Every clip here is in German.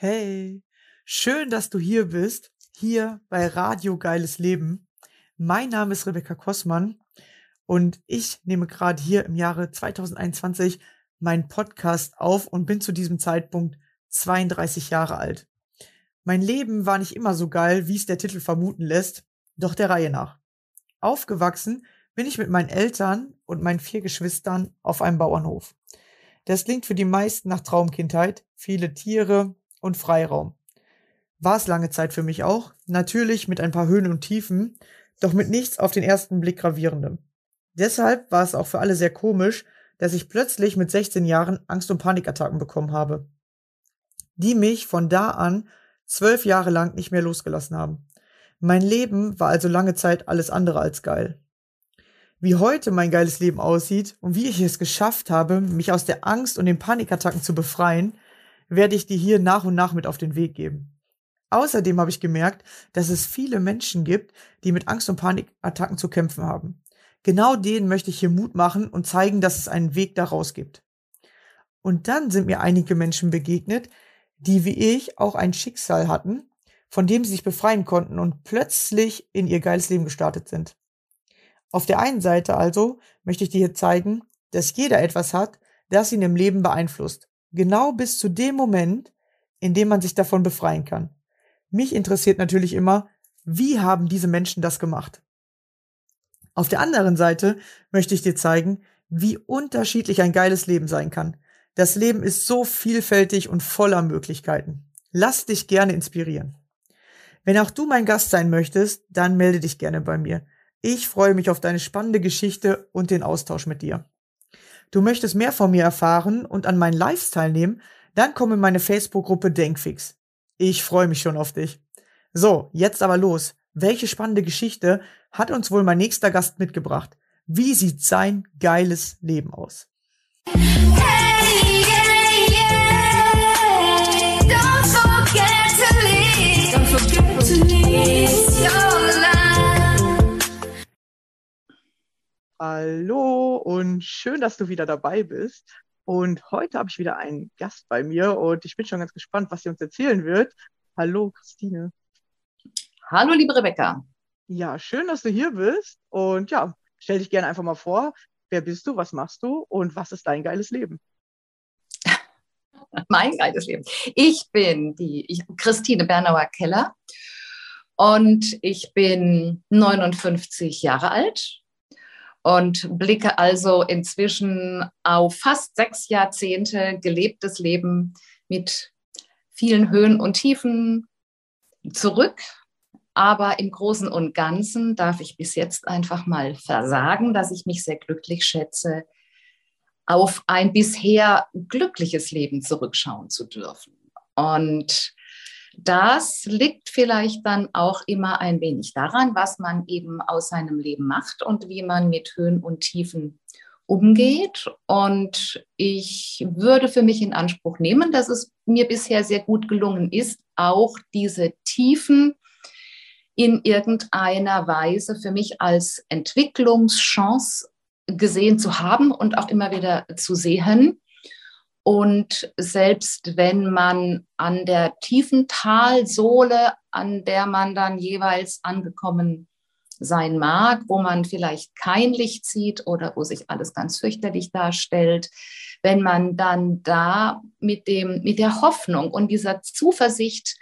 Hey, schön, dass du hier bist, hier bei Radio Geiles Leben. Mein Name ist Rebecca Kossmann und ich nehme gerade hier im Jahre 2021 meinen Podcast auf und bin zu diesem Zeitpunkt 32 Jahre alt. Mein Leben war nicht immer so geil, wie es der Titel vermuten lässt, doch der Reihe nach. Aufgewachsen bin ich mit meinen Eltern und meinen vier Geschwistern auf einem Bauernhof. Das klingt für die meisten nach Traumkindheit, viele Tiere und Freiraum. War es lange Zeit für mich auch, natürlich mit ein paar Höhen und Tiefen, doch mit nichts auf den ersten Blick gravierendem. Deshalb war es auch für alle sehr komisch, dass ich plötzlich mit 16 Jahren Angst- und Panikattacken bekommen habe, die mich von da an zwölf Jahre lang nicht mehr losgelassen haben. Mein Leben war also lange Zeit alles andere als geil. Wie heute mein geiles Leben aussieht und wie ich es geschafft habe, mich aus der Angst und den Panikattacken zu befreien, werde ich dir hier nach und nach mit auf den Weg geben. Außerdem habe ich gemerkt, dass es viele Menschen gibt, die mit Angst und Panikattacken zu kämpfen haben. Genau denen möchte ich hier Mut machen und zeigen, dass es einen Weg daraus gibt. Und dann sind mir einige Menschen begegnet, die wie ich auch ein Schicksal hatten, von dem sie sich befreien konnten und plötzlich in ihr geiles Leben gestartet sind. Auf der einen Seite also möchte ich dir hier zeigen, dass jeder etwas hat, das ihn im Leben beeinflusst. Genau bis zu dem Moment, in dem man sich davon befreien kann. Mich interessiert natürlich immer, wie haben diese Menschen das gemacht? Auf der anderen Seite möchte ich dir zeigen, wie unterschiedlich ein geiles Leben sein kann. Das Leben ist so vielfältig und voller Möglichkeiten. Lass dich gerne inspirieren. Wenn auch du mein Gast sein möchtest, dann melde dich gerne bei mir. Ich freue mich auf deine spannende Geschichte und den Austausch mit dir. Du möchtest mehr von mir erfahren und an meinen Lives teilnehmen, dann komm in meine Facebook-Gruppe Denkfix. Ich freue mich schon auf dich. So, jetzt aber los. Welche spannende Geschichte hat uns wohl mein nächster Gast mitgebracht? Wie sieht sein geiles Leben aus? Hey, Hallo und schön, dass du wieder dabei bist. Und heute habe ich wieder einen Gast bei mir und ich bin schon ganz gespannt, was sie uns erzählen wird. Hallo, Christine. Hallo, liebe Rebecca. Ja, schön, dass du hier bist. Und ja, stell dich gerne einfach mal vor. Wer bist du? Was machst du? Und was ist dein geiles Leben? mein geiles Leben. Ich bin die ich, Christine Bernauer Keller und ich bin 59 Jahre alt und blicke also inzwischen auf fast sechs Jahrzehnte gelebtes Leben mit vielen Höhen und Tiefen zurück. Aber im Großen und Ganzen darf ich bis jetzt einfach mal versagen, dass ich mich sehr glücklich schätze, auf ein bisher glückliches Leben zurückschauen zu dürfen. Und das liegt vielleicht dann auch immer ein wenig daran, was man eben aus seinem Leben macht und wie man mit Höhen und Tiefen umgeht. Und ich würde für mich in Anspruch nehmen, dass es mir bisher sehr gut gelungen ist, auch diese Tiefen in irgendeiner Weise für mich als Entwicklungschance gesehen zu haben und auch immer wieder zu sehen. Und selbst wenn man an der tiefen Talsohle, an der man dann jeweils angekommen sein mag, wo man vielleicht kein Licht sieht oder wo sich alles ganz fürchterlich darstellt, wenn man dann da mit, dem, mit der Hoffnung und dieser Zuversicht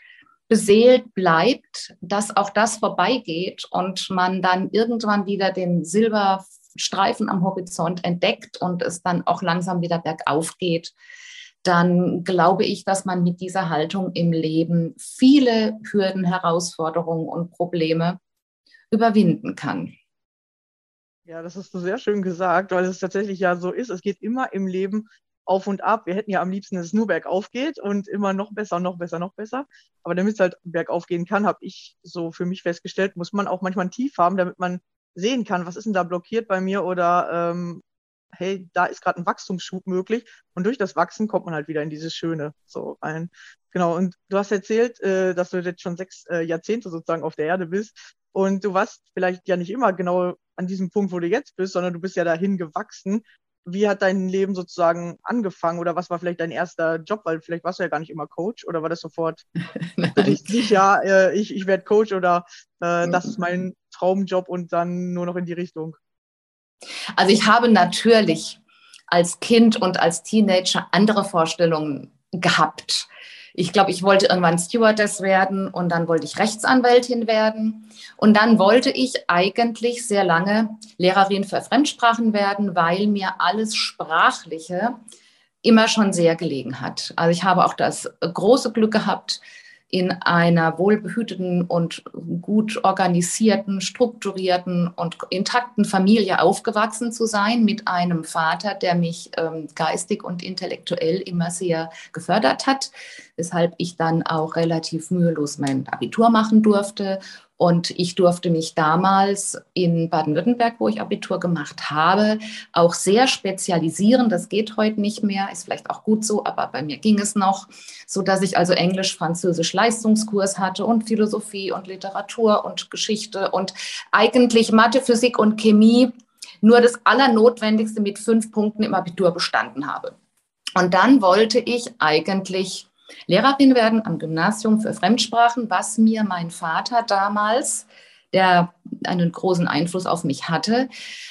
beseelt bleibt, dass auch das vorbeigeht und man dann irgendwann wieder den Silber Streifen am Horizont entdeckt und es dann auch langsam wieder bergauf geht, dann glaube ich, dass man mit dieser Haltung im Leben viele Hürden, Herausforderungen und Probleme überwinden kann. Ja, das hast du sehr schön gesagt, weil es tatsächlich ja so ist. Es geht immer im Leben auf und ab. Wir hätten ja am liebsten, dass es nur bergauf geht und immer noch besser, noch besser, noch besser. Aber damit es halt bergauf gehen kann, habe ich so für mich festgestellt, muss man auch manchmal Tief haben, damit man sehen kann, was ist denn da blockiert bei mir oder ähm, hey, da ist gerade ein Wachstumsschub möglich und durch das Wachsen kommt man halt wieder in dieses Schöne so ein. Genau, und du hast erzählt, äh, dass du jetzt schon sechs äh, Jahrzehnte sozusagen auf der Erde bist und du warst vielleicht ja nicht immer genau an diesem Punkt, wo du jetzt bist, sondern du bist ja dahin gewachsen. Wie hat dein Leben sozusagen angefangen oder was war vielleicht dein erster Job? Weil vielleicht warst du ja gar nicht immer Coach oder war das sofort für dich sicher, äh, ich, ich werde Coach oder äh, das ist mein Traumjob und dann nur noch in die Richtung? Also ich habe natürlich als Kind und als Teenager andere Vorstellungen gehabt. Ich glaube, ich wollte irgendwann Stewardess werden und dann wollte ich Rechtsanwältin werden. Und dann wollte ich eigentlich sehr lange Lehrerin für Fremdsprachen werden, weil mir alles Sprachliche immer schon sehr gelegen hat. Also ich habe auch das große Glück gehabt, in einer wohlbehüteten und gut organisierten, strukturierten und intakten Familie aufgewachsen zu sein, mit einem Vater, der mich ähm, geistig und intellektuell immer sehr gefördert hat, weshalb ich dann auch relativ mühelos mein Abitur machen durfte und ich durfte mich damals in Baden-Württemberg, wo ich Abitur gemacht habe, auch sehr spezialisieren. Das geht heute nicht mehr, ist vielleicht auch gut so, aber bei mir ging es noch, so dass ich also Englisch, Französisch Leistungskurs hatte und Philosophie und Literatur und Geschichte und eigentlich Mathe, Physik und Chemie nur das Allernotwendigste mit fünf Punkten im Abitur bestanden habe. Und dann wollte ich eigentlich Lehrerin werden am Gymnasium für Fremdsprachen, was mir mein Vater damals, der einen großen Einfluss auf mich hatte,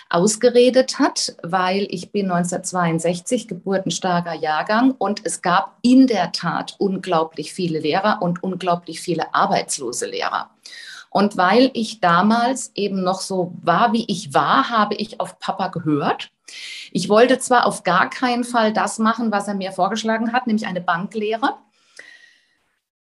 ausgeredet hat, weil ich bin 1962 geburtenstarker Jahrgang und es gab in der Tat unglaublich viele Lehrer und unglaublich viele arbeitslose Lehrer. Und weil ich damals eben noch so war, wie ich war, habe ich auf Papa gehört. Ich wollte zwar auf gar keinen Fall das machen, was er mir vorgeschlagen hat, nämlich eine Banklehre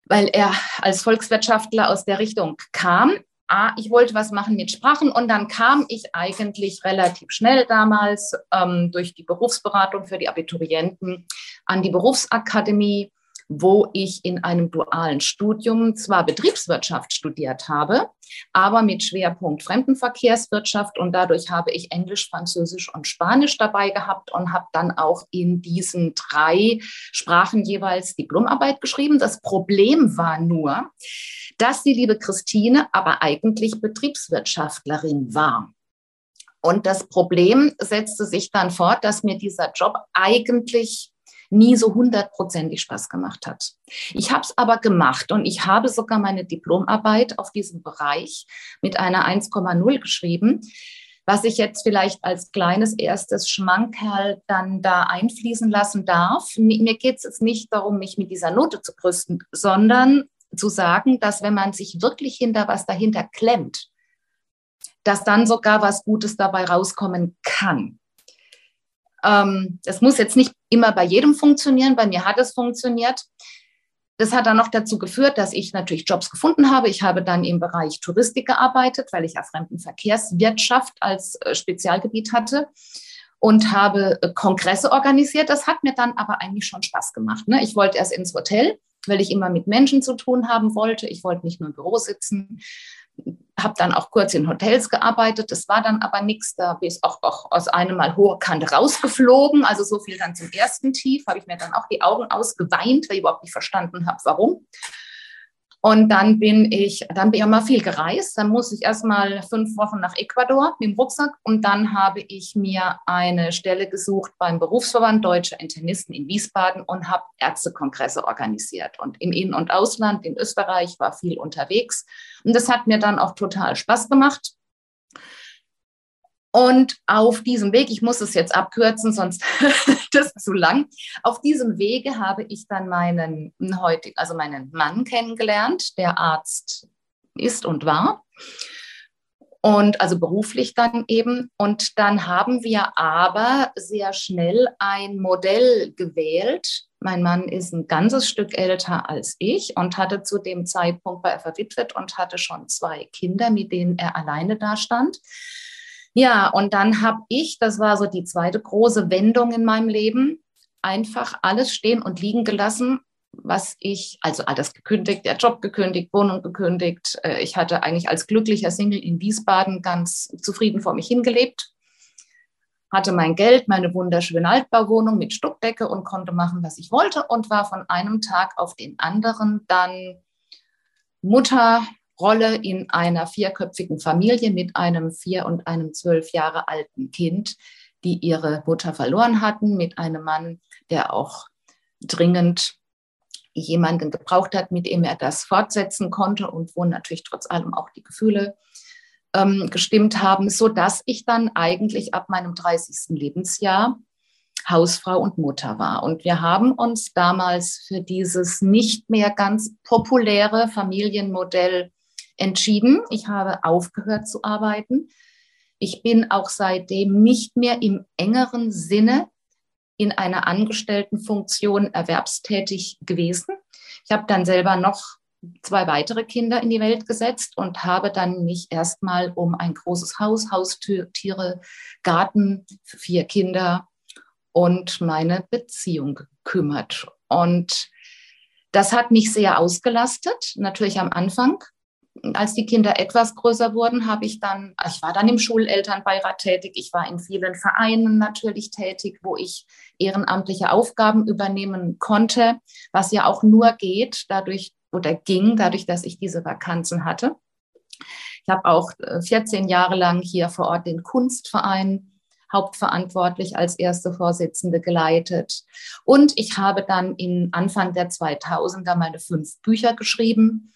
weil er als Volkswirtschaftler aus der Richtung kam. Ah, ich wollte was machen mit Sprachen und dann kam ich eigentlich relativ schnell damals ähm, durch die Berufsberatung für die Abiturienten an die Berufsakademie wo ich in einem dualen Studium zwar Betriebswirtschaft studiert habe, aber mit Schwerpunkt Fremdenverkehrswirtschaft und dadurch habe ich Englisch, Französisch und Spanisch dabei gehabt und habe dann auch in diesen drei Sprachen jeweils Diplomarbeit geschrieben. Das Problem war nur, dass die liebe Christine aber eigentlich Betriebswirtschaftlerin war. Und das Problem setzte sich dann fort, dass mir dieser Job eigentlich nie so hundertprozentig Spaß gemacht hat. Ich habe es aber gemacht und ich habe sogar meine Diplomarbeit auf diesem Bereich mit einer 1,0 geschrieben. Was ich jetzt vielleicht als kleines erstes Schmankerl dann da einfließen lassen darf. Mir geht es jetzt nicht darum, mich mit dieser Note zu brüsten, sondern zu sagen, dass wenn man sich wirklich hinter was dahinter klemmt, dass dann sogar was Gutes dabei rauskommen kann. Ähm, muss jetzt nicht immer bei jedem funktionieren. Bei mir hat es funktioniert. Das hat dann noch dazu geführt, dass ich natürlich Jobs gefunden habe. Ich habe dann im Bereich Touristik gearbeitet, weil ich ja Fremdenverkehrswirtschaft als äh, Spezialgebiet hatte und habe äh, Kongresse organisiert. Das hat mir dann aber eigentlich schon Spaß gemacht. Ne? Ich wollte erst ins Hotel, weil ich immer mit Menschen zu tun haben wollte. Ich wollte nicht nur im Büro sitzen habe dann auch kurz in Hotels gearbeitet. Das war dann aber nichts. Da bin ich auch, auch aus einem Mal hohe Kante rausgeflogen. Also so viel dann zum ersten Tief. Habe ich mir dann auch die Augen ausgeweint, weil ich überhaupt nicht verstanden habe, warum. Und dann bin ich, dann bin ich mal viel gereist. Dann musste ich erst mal fünf Wochen nach Ecuador mit dem Rucksack und dann habe ich mir eine Stelle gesucht beim Berufsverband Deutscher Internisten in Wiesbaden und habe Ärztekongresse organisiert. Und im In- und Ausland, in Österreich, war viel unterwegs. Und das hat mir dann auch total Spaß gemacht. Und auf diesem Weg, ich muss es jetzt abkürzen, sonst das ist zu lang. Auf diesem Wege habe ich dann meinen heutigen, also meinen Mann kennengelernt, der Arzt ist und war. Und also beruflich dann eben. Und dann haben wir aber sehr schnell ein Modell gewählt. Mein Mann ist ein ganzes Stück älter als ich und hatte zu dem Zeitpunkt, war er verwitwet und hatte schon zwei Kinder, mit denen er alleine dastand. Ja, und dann habe ich, das war so die zweite große Wendung in meinem Leben, einfach alles stehen und liegen gelassen, was ich, also alles gekündigt, der Job gekündigt, Wohnung gekündigt. Äh, ich hatte eigentlich als glücklicher Single in Wiesbaden ganz zufrieden vor mich hingelebt, hatte mein Geld, meine wunderschöne Altbauwohnung mit Stuckdecke und konnte machen, was ich wollte und war von einem Tag auf den anderen dann Mutter, Rolle in einer vierköpfigen Familie mit einem vier und einem zwölf Jahre alten Kind, die ihre Mutter verloren hatten, mit einem Mann, der auch dringend jemanden gebraucht hat, mit dem er das fortsetzen konnte und wo natürlich trotz allem auch die Gefühle ähm, gestimmt haben, so dass ich dann eigentlich ab meinem 30. Lebensjahr Hausfrau und Mutter war. Und wir haben uns damals für dieses nicht mehr ganz populäre Familienmodell entschieden. Ich habe aufgehört zu arbeiten. Ich bin auch seitdem nicht mehr im engeren Sinne in einer Angestelltenfunktion erwerbstätig gewesen. Ich habe dann selber noch zwei weitere Kinder in die Welt gesetzt und habe dann mich erstmal um ein großes Haus, Haustiere, Garten vier Kinder und meine Beziehung gekümmert. Und das hat mich sehr ausgelastet, natürlich am Anfang. Als die Kinder etwas größer wurden, habe ich dann, ich war dann im Schulelternbeirat tätig, ich war in vielen Vereinen natürlich tätig, wo ich ehrenamtliche Aufgaben übernehmen konnte, was ja auch nur geht, dadurch oder ging, dadurch, dass ich diese Vakanzen hatte. Ich habe auch 14 äh, Jahre lang hier vor Ort den Kunstverein hauptverantwortlich als erste Vorsitzende geleitet. Und ich habe dann in Anfang der 2000er meine fünf Bücher geschrieben.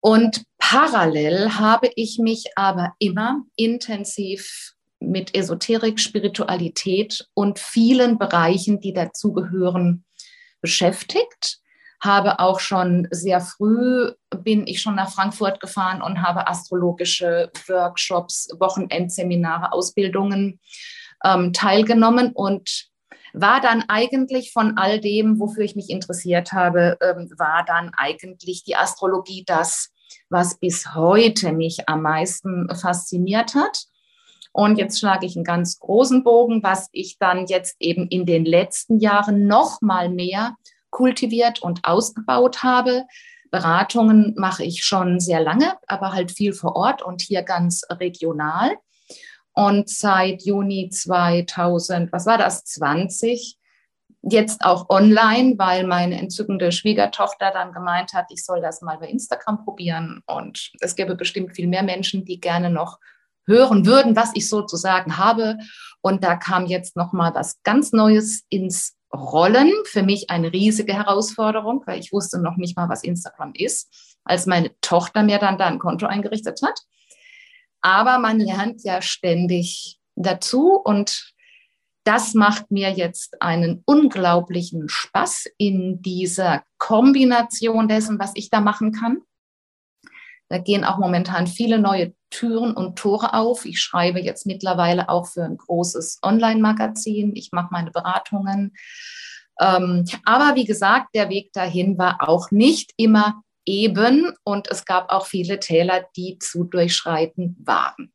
Und parallel habe ich mich aber immer intensiv mit Esoterik, Spiritualität und vielen Bereichen, die dazugehören, beschäftigt. Habe auch schon sehr früh, bin ich schon nach Frankfurt gefahren und habe astrologische Workshops, Wochenendseminare, Ausbildungen ähm, teilgenommen. Und war dann eigentlich von all dem, wofür ich mich interessiert habe, ähm, war dann eigentlich die Astrologie das, was bis heute mich am meisten fasziniert hat. Und jetzt schlage ich einen ganz großen Bogen, was ich dann jetzt eben in den letzten Jahren noch mal mehr kultiviert und ausgebaut habe. Beratungen mache ich schon sehr lange, aber halt viel vor Ort und hier ganz regional. Und seit Juni 2000, was war das, 20, jetzt auch online, weil meine entzückende Schwiegertochter dann gemeint hat, ich soll das mal bei Instagram probieren. Und es gäbe bestimmt viel mehr Menschen, die gerne noch hören würden, was ich sozusagen habe. Und da kam jetzt noch mal was ganz Neues ins Rollen. Für mich eine riesige Herausforderung, weil ich wusste noch nicht mal, was Instagram ist, als meine Tochter mir dann da ein Konto eingerichtet hat. Aber man lernt ja ständig dazu und das macht mir jetzt einen unglaublichen Spaß in dieser Kombination dessen, was ich da machen kann. Da gehen auch momentan viele neue Türen und Tore auf. Ich schreibe jetzt mittlerweile auch für ein großes Online-Magazin. Ich mache meine Beratungen. Ähm, aber wie gesagt, der Weg dahin war auch nicht immer eben. Und es gab auch viele Täler, die zu durchschreiten waren.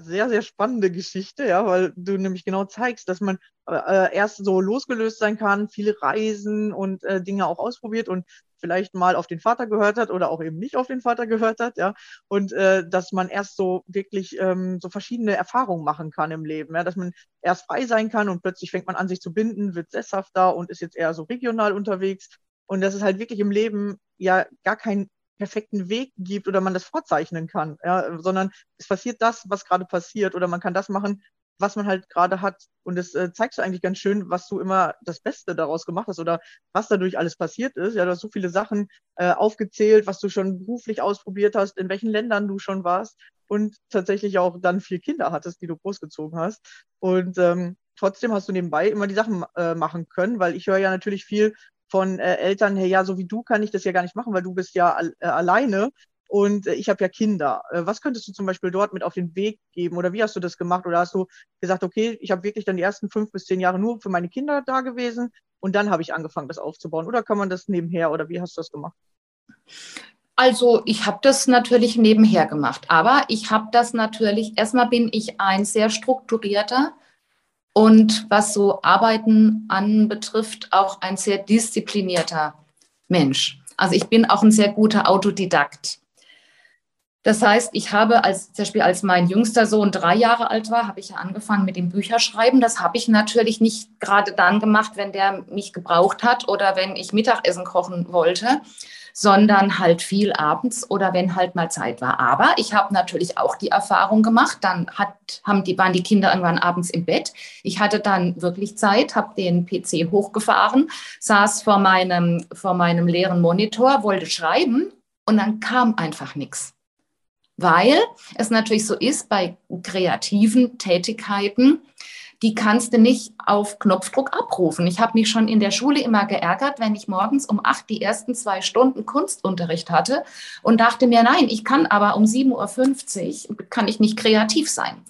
Sehr, sehr spannende Geschichte, ja, weil du nämlich genau zeigst, dass man äh, erst so losgelöst sein kann, viele Reisen und äh, Dinge auch ausprobiert und vielleicht mal auf den Vater gehört hat oder auch eben nicht auf den Vater gehört hat, ja, und äh, dass man erst so wirklich ähm, so verschiedene Erfahrungen machen kann im Leben, ja, dass man erst frei sein kann und plötzlich fängt man an, sich zu binden, wird sesshafter und ist jetzt eher so regional unterwegs und dass es halt wirklich im Leben ja gar kein perfekten Weg gibt oder man das vorzeichnen kann, ja, sondern es passiert das, was gerade passiert oder man kann das machen, was man halt gerade hat. Und das äh, zeigst du eigentlich ganz schön, was du immer das Beste daraus gemacht hast oder was dadurch alles passiert ist. Ja, du hast so viele Sachen äh, aufgezählt, was du schon beruflich ausprobiert hast, in welchen Ländern du schon warst und tatsächlich auch dann vier Kinder hattest, die du großgezogen hast. Und ähm, trotzdem hast du nebenbei immer die Sachen äh, machen können, weil ich höre ja natürlich viel von äh, Eltern, hey, ja, so wie du kann ich das ja gar nicht machen, weil du bist ja äh, alleine und äh, ich habe ja Kinder. Äh, was könntest du zum Beispiel dort mit auf den Weg geben oder wie hast du das gemacht? Oder hast du gesagt, okay, ich habe wirklich dann die ersten fünf bis zehn Jahre nur für meine Kinder da gewesen und dann habe ich angefangen, das aufzubauen? Oder kann man das nebenher oder wie hast du das gemacht? Also ich habe das natürlich nebenher gemacht, aber ich habe das natürlich, erstmal bin ich ein sehr strukturierter, und was so Arbeiten anbetrifft, auch ein sehr disziplinierter Mensch. Also ich bin auch ein sehr guter Autodidakt. Das heißt, ich habe als, zum Beispiel als mein jüngster Sohn drei Jahre alt war, habe ich ja angefangen mit dem Bücherschreiben. Das habe ich natürlich nicht gerade dann gemacht, wenn der mich gebraucht hat oder wenn ich Mittagessen kochen wollte, sondern halt viel abends oder wenn halt mal Zeit war. Aber ich habe natürlich auch die Erfahrung gemacht, dann hat, haben die, waren die Kinder irgendwann abends im Bett. Ich hatte dann wirklich Zeit, habe den PC hochgefahren, saß vor meinem, vor meinem leeren Monitor, wollte schreiben und dann kam einfach nichts. Weil es natürlich so ist bei kreativen Tätigkeiten, die kannst du nicht auf Knopfdruck abrufen. Ich habe mich schon in der Schule immer geärgert, wenn ich morgens um acht die ersten zwei Stunden Kunstunterricht hatte und dachte mir, nein, ich kann aber um 7.50 Uhr, kann ich nicht kreativ sein.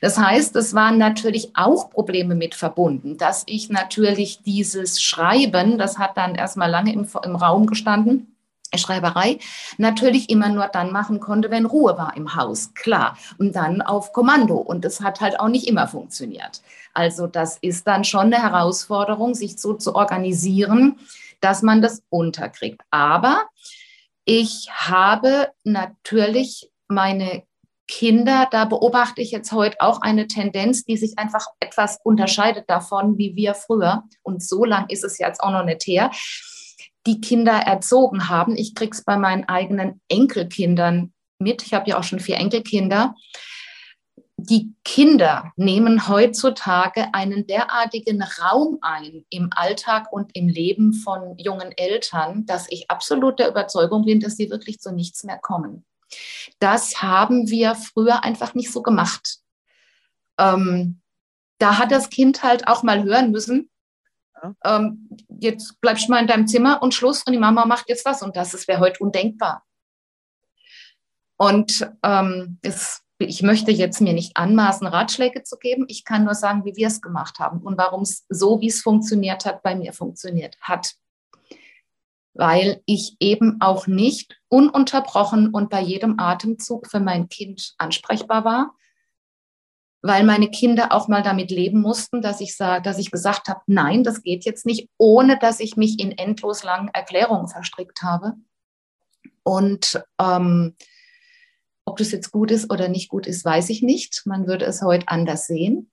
Das heißt, es waren natürlich auch Probleme mit verbunden, dass ich natürlich dieses Schreiben, das hat dann erstmal lange im, im Raum gestanden, Schreiberei natürlich immer nur dann machen konnte, wenn Ruhe war im Haus, klar. Und dann auf Kommando. Und das hat halt auch nicht immer funktioniert. Also das ist dann schon eine Herausforderung, sich so zu organisieren, dass man das unterkriegt. Aber ich habe natürlich meine Kinder, da beobachte ich jetzt heute auch eine Tendenz, die sich einfach etwas unterscheidet davon, wie wir früher. Und so lang ist es jetzt auch noch nicht her die Kinder erzogen haben. Ich kriege es bei meinen eigenen Enkelkindern mit. Ich habe ja auch schon vier Enkelkinder. Die Kinder nehmen heutzutage einen derartigen Raum ein im Alltag und im Leben von jungen Eltern, dass ich absolut der Überzeugung bin, dass sie wirklich zu nichts mehr kommen. Das haben wir früher einfach nicht so gemacht. Ähm, da hat das Kind halt auch mal hören müssen, ähm, jetzt bleibst du mal in deinem Zimmer und Schluss und die Mama macht jetzt was und das. Das wäre heute undenkbar. Und ähm, es, ich möchte jetzt mir nicht anmaßen, Ratschläge zu geben. Ich kann nur sagen, wie wir es gemacht haben und warum es so, wie es funktioniert hat, bei mir funktioniert hat. Weil ich eben auch nicht ununterbrochen und bei jedem Atemzug für mein Kind ansprechbar war, weil meine Kinder auch mal damit leben mussten, dass ich sage, dass ich gesagt habe, nein, das geht jetzt nicht, ohne dass ich mich in endlos langen Erklärungen verstrickt habe. Und ähm, ob das jetzt gut ist oder nicht gut ist, weiß ich nicht. Man würde es heute anders sehen.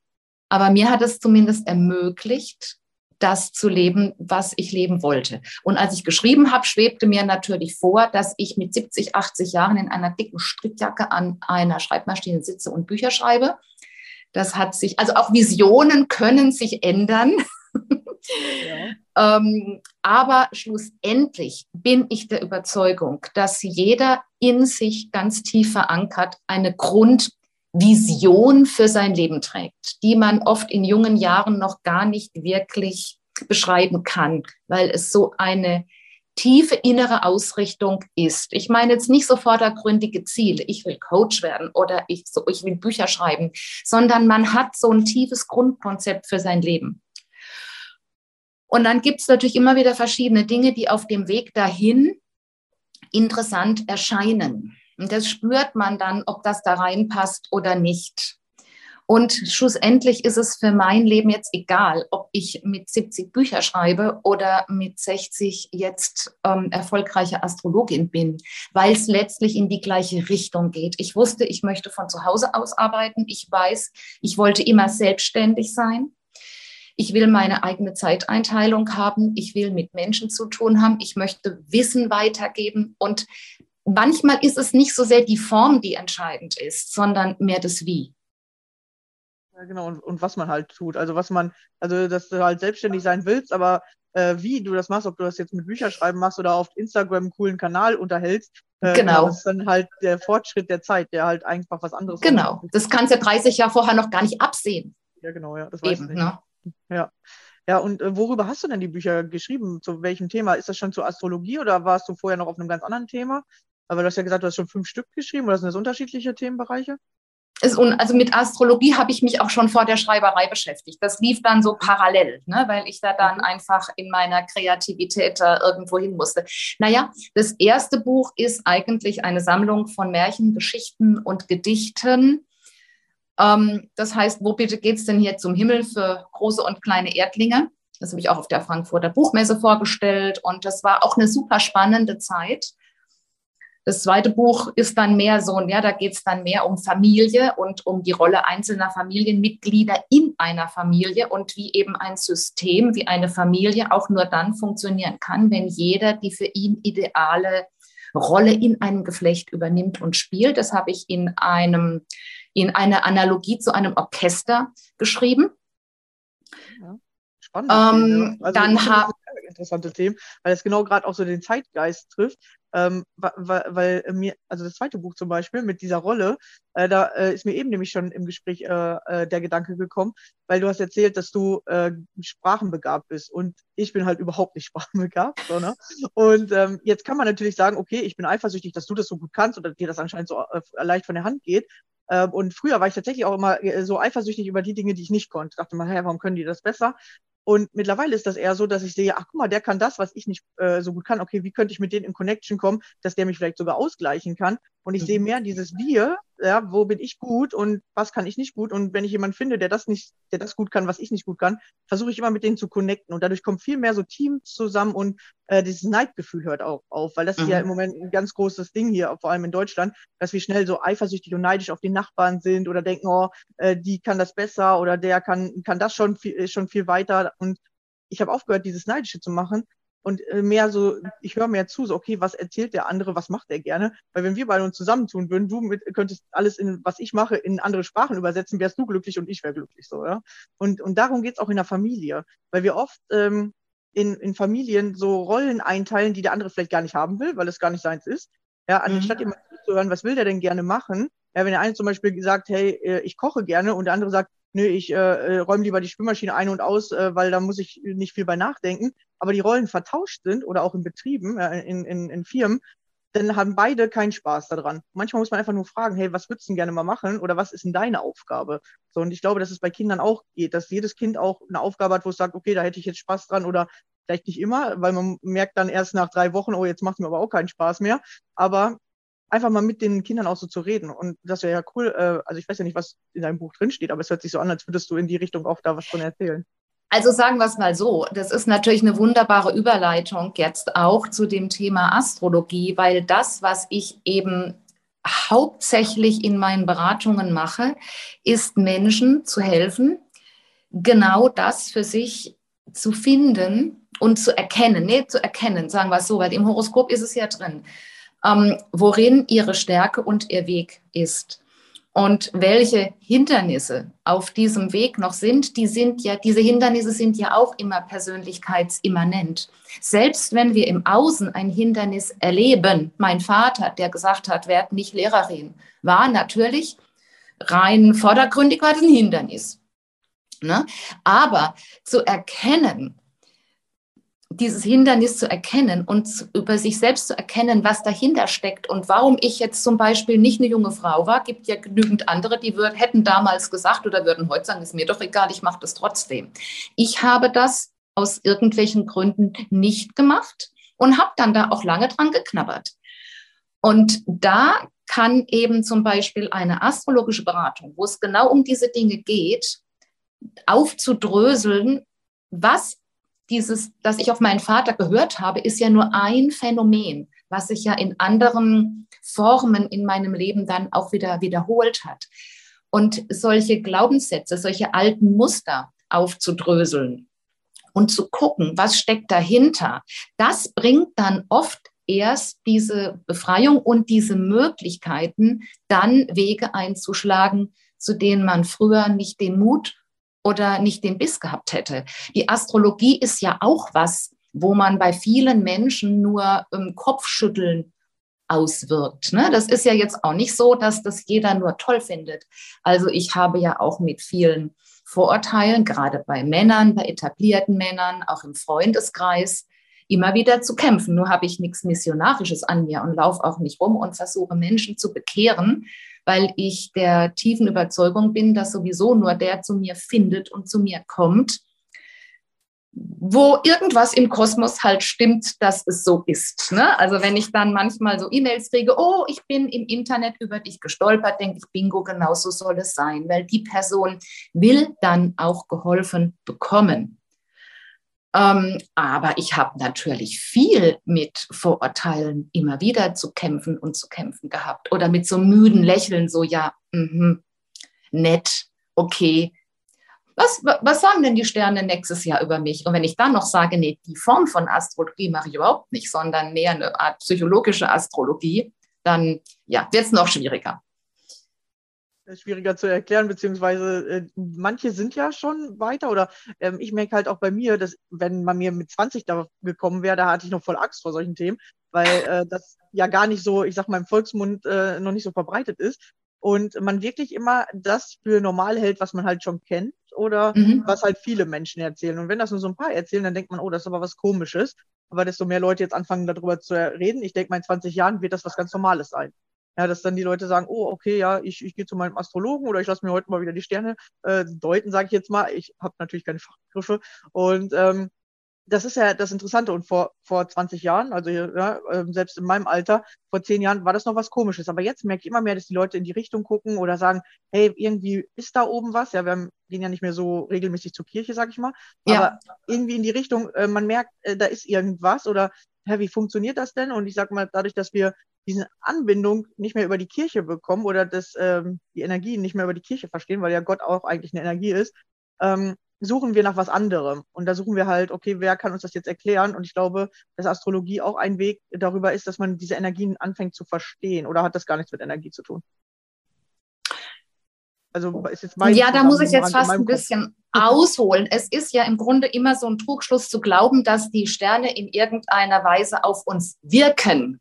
Aber mir hat es zumindest ermöglicht, das zu leben, was ich leben wollte. Und als ich geschrieben habe, schwebte mir natürlich vor, dass ich mit 70, 80 Jahren in einer dicken Strickjacke an einer Schreibmaschine sitze und Bücher schreibe. Das hat sich, also auch Visionen können sich ändern. Ja. ähm, aber schlussendlich bin ich der Überzeugung, dass jeder in sich ganz tief verankert eine Grundvision für sein Leben trägt, die man oft in jungen Jahren noch gar nicht wirklich beschreiben kann, weil es so eine tiefe innere Ausrichtung ist. Ich meine jetzt nicht so vordergründige Ziele, ich will Coach werden oder ich, so, ich will Bücher schreiben, sondern man hat so ein tiefes Grundkonzept für sein Leben. Und dann gibt es natürlich immer wieder verschiedene Dinge, die auf dem Weg dahin interessant erscheinen. Und das spürt man dann, ob das da reinpasst oder nicht. Und schlussendlich ist es für mein Leben jetzt egal, ob ich mit 70 Bücher schreibe oder mit 60 jetzt ähm, erfolgreiche Astrologin bin, weil es letztlich in die gleiche Richtung geht. Ich wusste, ich möchte von zu Hause aus arbeiten. Ich weiß, ich wollte immer selbstständig sein. Ich will meine eigene Zeiteinteilung haben. Ich will mit Menschen zu tun haben. Ich möchte Wissen weitergeben. Und manchmal ist es nicht so sehr die Form, die entscheidend ist, sondern mehr das Wie. Ja, genau, und, und was man halt tut. Also was man, also dass du halt selbstständig sein willst, aber äh, wie du das machst, ob du das jetzt mit Bücherschreiben machst oder auf Instagram einen coolen Kanal unterhältst, äh, genau. Das ist dann halt der Fortschritt der Zeit, der halt einfach was anderes. Genau, das kannst du 30 Jahre vorher noch gar nicht absehen. Ja, genau, ja, das weiß Eben, ich. Ne? Ja. Ja, und äh, worüber hast du denn die Bücher geschrieben? Zu welchem Thema? Ist das schon zur Astrologie oder warst du vorher noch auf einem ganz anderen Thema? Aber du hast ja gesagt, du hast schon fünf Stück geschrieben oder sind das unterschiedliche Themenbereiche? Ist, also mit Astrologie habe ich mich auch schon vor der Schreiberei beschäftigt. Das lief dann so parallel, ne, weil ich da dann mhm. einfach in meiner Kreativität da irgendwo hin musste. Naja, das erste Buch ist eigentlich eine Sammlung von Märchen, Geschichten und Gedichten. Ähm, das heißt, wo bitte geht es denn hier zum Himmel für große und kleine Erdlinge? Das habe ich auch auf der Frankfurter Buchmesse vorgestellt und das war auch eine super spannende Zeit Das zweite Buch ist dann mehr so, ja, da geht es dann mehr um Familie und um die Rolle einzelner Familienmitglieder in einer Familie und wie eben ein System, wie eine Familie auch nur dann funktionieren kann, wenn jeder die für ihn ideale Rolle in einem Geflecht übernimmt und spielt. Das habe ich in einem, in einer Analogie zu einem Orchester geschrieben. Ja, spannend. Ähm, also, dann habe interessante Themen, weil es genau gerade auch so den Zeitgeist trifft. Ähm, weil, weil mir, also das zweite Buch zum Beispiel mit dieser Rolle, äh, da äh, ist mir eben nämlich schon im Gespräch äh, äh, der Gedanke gekommen, weil du hast erzählt, dass du äh, sprachenbegabt bist und ich bin halt überhaupt nicht sprachenbegabt. So, ne? Und ähm, jetzt kann man natürlich sagen, okay, ich bin eifersüchtig, dass du das so gut kannst oder dir das anscheinend so äh, leicht von der Hand geht. Ähm, und früher war ich tatsächlich auch immer so eifersüchtig über die Dinge, die ich nicht konnte. Dachte mal, hey, warum können die das besser? Und mittlerweile ist das eher so, dass ich sehe, ach guck mal, der kann das, was ich nicht äh, so gut kann. Okay, wie könnte ich mit denen in Connection kommen, dass der mich vielleicht sogar ausgleichen kann? Und ich mhm. sehe mehr dieses Wir, ja, wo bin ich gut und was kann ich nicht gut? Und wenn ich jemanden finde, der das nicht, der das gut kann, was ich nicht gut kann, versuche ich immer mit denen zu connecten. Und dadurch kommt viel mehr so Teams zusammen und äh, dieses Neidgefühl hört auch auf, weil das mhm. ist ja mhm. im Moment ein ganz großes Ding hier, vor allem in Deutschland, dass wir schnell so eifersüchtig und neidisch auf die Nachbarn sind oder denken, oh, äh, die kann das besser oder der kann, kann das schon viel, schon viel weiter. Und ich habe aufgehört, dieses Neidische zu machen und äh, mehr so, ich höre mehr zu, so, okay, was erzählt der andere, was macht der gerne? Weil wenn wir beide uns zusammentun würden, du mit, könntest alles in, was ich mache, in andere Sprachen übersetzen, wärst du glücklich und ich wäre glücklich, so, ja. Und, und darum geht's auch in der Familie, weil wir oft ähm, in, in Familien so Rollen einteilen, die der andere vielleicht gar nicht haben will, weil es gar nicht seins ist. Ja, anstatt mhm. immer zuzuhören, was will der denn gerne machen? Ja, wenn der eine zum Beispiel sagt, hey, äh, ich koche gerne und der andere sagt, nö, ich äh, äh, räume lieber die Spülmaschine ein und aus, äh, weil da muss ich nicht viel bei nachdenken. Aber die Rollen vertauscht sind oder auch in Betrieben, äh, in, in, in Firmen, dann haben beide keinen Spaß daran. Manchmal muss man einfach nur fragen, hey, was würdest du denn gerne mal machen oder was ist denn deine Aufgabe? So, und ich glaube, dass es bei Kindern auch geht, dass jedes Kind auch eine Aufgabe hat, wo es sagt, okay, da hätte ich jetzt Spaß dran oder vielleicht nicht immer, weil man merkt dann erst nach drei Wochen, oh, jetzt macht mir aber auch keinen Spaß mehr. Aber einfach mal mit den Kindern auch so zu reden. Und das wäre ja cool. Äh, also ich weiß ja nicht, was in deinem Buch drinsteht, aber es hört sich so an, als würdest du in die Richtung auch da was von erzählen. Also sagen wir es mal so, das ist natürlich eine wunderbare Überleitung jetzt auch zu dem Thema Astrologie, weil das, was ich eben hauptsächlich in meinen Beratungen mache, ist Menschen zu helfen, genau das für sich zu finden und zu erkennen, nee, zu erkennen, sagen wir es so, weil im Horoskop ist es ja drin ähm, worin ihre Stärke und ihr Weg ist. Und welche Hindernisse auf diesem Weg noch sind, die sind ja, diese Hindernisse sind ja auch immer persönlichkeitsimmanent. Selbst wenn wir im Außen ein Hindernis erleben, mein Vater, der gesagt hat, werd nicht Lehrerin, war natürlich rein vordergründig war das ein Hindernis. Ne? Aber zu erkennen, dieses Hindernis zu erkennen und über sich selbst zu erkennen, was dahinter steckt und warum ich jetzt zum Beispiel nicht eine junge Frau war, gibt ja genügend andere, die würd, hätten damals gesagt oder würden heute sagen, ist mir doch egal, ich mache das trotzdem. Ich habe das aus irgendwelchen Gründen nicht gemacht und habe dann da auch lange dran geknabbert. Und da kann eben zum Beispiel eine astrologische Beratung, wo es genau um diese Dinge geht, aufzudröseln, was dieses, dass ich auf meinen Vater gehört habe, ist ja nur ein Phänomen, was sich ja in anderen Formen in meinem Leben dann auch wieder wiederholt hat. Und solche Glaubenssätze, solche alten Muster aufzudröseln und zu gucken, was steckt dahinter, das bringt dann oft erst diese Befreiung und diese Möglichkeiten, dann Wege einzuschlagen, zu denen man früher nicht den Mut oder nicht den Biss gehabt hätte. Die Astrologie ist ja auch was, wo man bei vielen Menschen nur im Kopfschütteln auswirkt. Ne? Das ist ja jetzt auch nicht so, dass das jeder nur toll findet. Also ich habe ja auch mit vielen Vorurteilen, gerade bei Männern, bei etablierten Männern, auch im Freundeskreis, immer wieder zu kämpfen. Nur habe ich nichts Missionarisches an mir und laufe auch nicht rum und versuche Menschen zu bekehren, weil ich der tiefen Überzeugung bin, dass sowieso nur der zu mir findet und zu mir kommt, wo irgendwas im Kosmos halt stimmt, dass es so ist. Ne? Also wenn ich dann manchmal so E-Mails kriege, oh, ich bin im Internet über dich gestolpert, denke ich, bingo, genau so soll es sein, weil die Person will dann auch geholfen bekommen. Ähm, aber ich habe natürlich viel mit Vorurteilen immer wieder zu kämpfen und zu kämpfen gehabt. Oder mit so müden Lächeln, so ja, mh, nett, okay. Was, was sagen denn die Sterne nächstes Jahr über mich? Und wenn ich dann noch sage, nee, die Form von Astrologie mache ich überhaupt nicht, sondern mehr eine Art psychologische Astrologie, dann ja, wird es noch schwieriger schwieriger zu erklären, beziehungsweise äh, manche sind ja schon weiter oder ähm, ich merke halt auch bei mir, dass wenn man mir mit 20 da gekommen wäre, da hatte ich noch voll Angst vor solchen Themen, weil äh, das ja gar nicht so, ich sag mal, im Volksmund äh, noch nicht so verbreitet ist und man wirklich immer das für normal hält, was man halt schon kennt oder mhm. was halt viele Menschen erzählen. Und wenn das nur so ein paar erzählen, dann denkt man, oh, das ist aber was Komisches. Aber desto mehr Leute jetzt anfangen, darüber zu reden, ich denke mal, in 20 Jahren wird das was ganz Normales sein. Ja, dass dann die Leute sagen, oh, okay, ja, ich, ich gehe zu meinem Astrologen oder ich lasse mir heute mal wieder die Sterne äh, deuten, sage ich jetzt mal. Ich habe natürlich keine Fachbegriffe. Und ähm, das ist ja das Interessante. Und vor, vor 20 Jahren, also ja, ähm, selbst in meinem Alter, vor zehn Jahren war das noch was Komisches. Aber jetzt merke ich immer mehr, dass die Leute in die Richtung gucken oder sagen, hey, irgendwie ist da oben was. Ja, wir haben, gehen ja nicht mehr so regelmäßig zur Kirche, sag ich mal. Ja. Aber irgendwie in die Richtung, äh, man merkt, äh, da ist irgendwas oder ja, wie funktioniert das denn? Und ich sag mal, dadurch, dass wir diese Anbindung nicht mehr über die Kirche bekommen oder das, ähm, die Energie nicht mehr über die Kirche verstehen, weil ja Gott auch eigentlich eine Energie ist, ähm, suchen wir nach was anderem. Und da suchen wir halt, okay, wer kann uns das jetzt erklären? Und ich glaube, dass Astrologie auch ein Weg darüber ist, dass man diese Energien anfängt zu verstehen. Oder hat das gar nichts mit Energie zu tun? Also ist jetzt mein Ja, da muss ich jetzt fast ein bisschen ausholen. Es ist ja im Grunde immer so ein Trugschluss zu glauben, dass die Sterne in irgendeiner Weise auf uns wirken.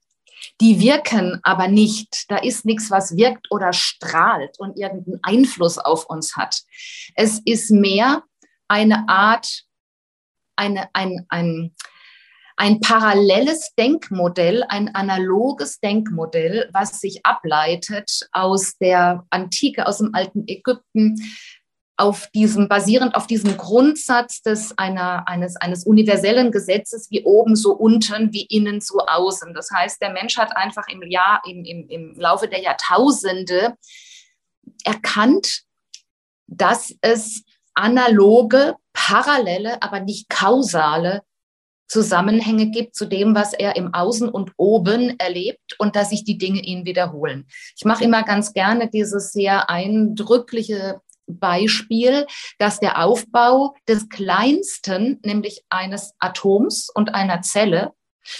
Die wirken aber nicht. Da ist nichts, was wirkt oder strahlt und irgendeinen Einfluss auf uns hat. Es ist mehr eine Art, eine, ein, ein, ein paralleles Denkmodell, ein analoges Denkmodell, was sich ableitet aus der Antike, aus dem alten Ägypten, auf diesem, basierend auf diesem Grundsatz des einer, eines, eines universellen Gesetzes, wie oben so unten, wie innen so außen. Das heißt, der Mensch hat einfach im Jahr, im, im, im Laufe der Jahrtausende erkannt, dass es analoge, parallele, aber nicht kausale Zusammenhänge gibt zu dem, was er im Außen und oben erlebt und dass sich die Dinge ihn wiederholen. Ich mache immer ganz gerne dieses sehr eindrückliche Beispiel, dass der Aufbau des kleinsten, nämlich eines Atoms und einer Zelle,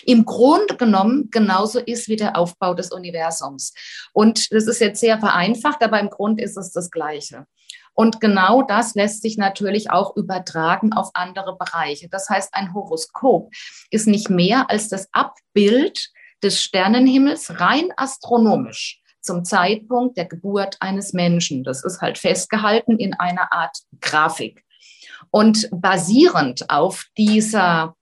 im Grunde genommen genauso ist wie der Aufbau des Universums. Und das ist jetzt sehr vereinfacht, aber im Grund ist es das Gleiche. Und genau das lässt sich natürlich auch übertragen auf andere Bereiche. Das heißt, ein Horoskop ist nicht mehr als das Abbild des Sternenhimmels rein astronomisch zum Zeitpunkt der Geburt eines Menschen. Das ist halt festgehalten in einer Art Grafik. Und basierend auf dieser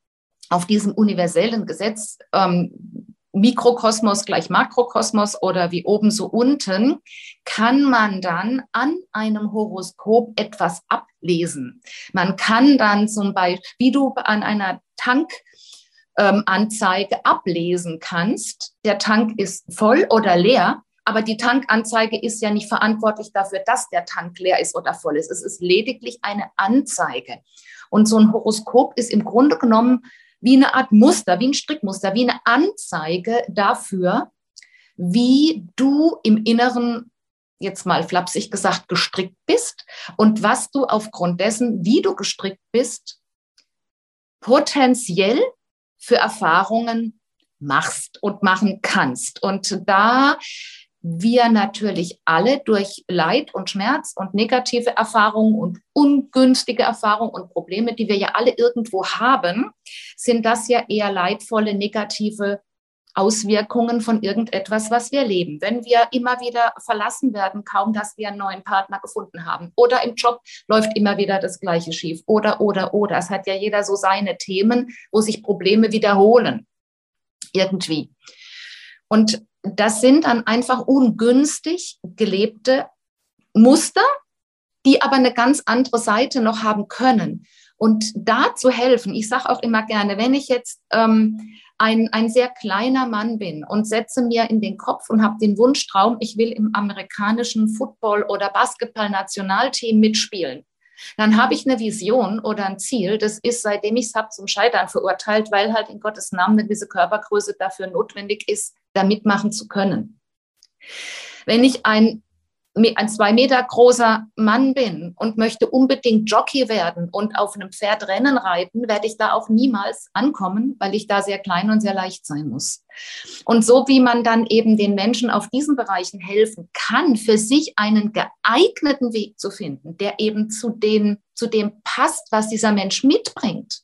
auf diesem universellen Gesetz ähm, Mikrokosmos gleich Makrokosmos oder wie oben so unten, kann man dann an einem Horoskop etwas ablesen. Man kann dann zum Beispiel, wie du an einer Tankanzeige ähm, ablesen kannst, der Tank ist voll oder leer, aber die Tankanzeige ist ja nicht verantwortlich dafür, dass der Tank leer ist oder voll ist. Es ist lediglich eine Anzeige. Und so ein Horoskop ist im Grunde genommen wie eine Art Muster, wie ein Strickmuster, wie eine Anzeige dafür, wie du im Inneren, jetzt mal flapsig gesagt, gestrickt bist und was du aufgrund dessen, wie du gestrickt bist, potenziell für Erfahrungen machst und machen kannst. Und da wir natürlich alle durch Leid und Schmerz und negative Erfahrungen und ungünstige Erfahrungen und Probleme, die wir ja alle irgendwo haben, sind das ja eher leidvolle, negative Auswirkungen von irgendetwas, was wir leben. Wenn wir immer wieder verlassen werden, kaum dass wir einen neuen Partner gefunden haben. Oder im Job läuft immer wieder das Gleiche schief. Oder, oder, oder. Es hat ja jeder so seine Themen, wo sich Probleme wiederholen. Irgendwie. Und das sind dann einfach ungünstig gelebte Muster, die aber eine ganz andere Seite noch haben können. Und da zu helfen, ich sage auch immer gerne, wenn ich jetzt ähm, ein, ein sehr kleiner Mann bin und setze mir in den Kopf und habe den Wunschtraum, ich will im amerikanischen Football- oder Basketball-Nationalteam mitspielen, dann habe ich eine Vision oder ein Ziel, das ist, seitdem ich es habe, zum Scheitern verurteilt, weil halt in Gottes Namen eine gewisse Körpergröße dafür notwendig ist, da mitmachen zu können. Wenn ich ein ein zwei Meter großer Mann bin und möchte unbedingt Jockey werden und auf einem Pferd Rennen reiten, werde ich da auch niemals ankommen, weil ich da sehr klein und sehr leicht sein muss. Und so wie man dann eben den Menschen auf diesen Bereichen helfen kann, für sich einen geeigneten Weg zu finden, der eben zu, den, zu dem passt, was dieser Mensch mitbringt.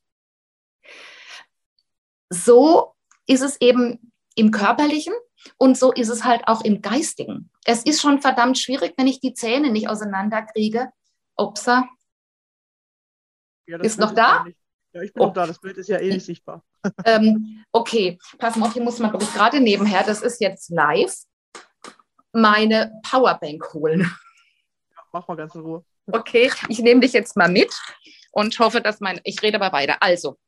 So ist es eben im körperlichen und so ist es halt auch im Geistigen. Es ist schon verdammt schwierig, wenn ich die Zähne nicht auseinanderkriege. Upsa. Ja, ist noch da? Ja, ich bin oh. noch da. Das Bild ist ja eh nicht sichtbar. Ähm, okay, pass mal auf, hier muss man, glaube ich, gerade nebenher, das ist jetzt live, meine Powerbank holen. Ja, mach mal ganz in Ruhe. Okay, ich nehme dich jetzt mal mit und hoffe, dass mein, ich rede aber weiter. Also,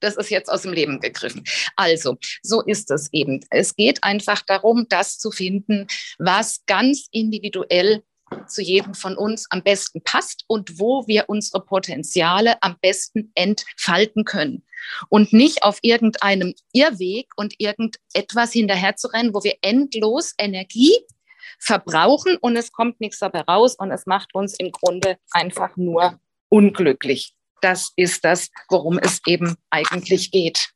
das ist jetzt aus dem Leben gegriffen. Also, so ist es eben. Es geht einfach darum, das zu finden, was ganz individuell zu jedem von uns am besten passt und wo wir unsere Potenziale am besten entfalten können. Und nicht auf irgendeinem Irrweg und irgendetwas hinterherzurennen, wo wir endlos Energie verbrauchen und es kommt nichts dabei raus und es macht uns im Grunde einfach nur unglücklich das ist das, worum es eben eigentlich geht.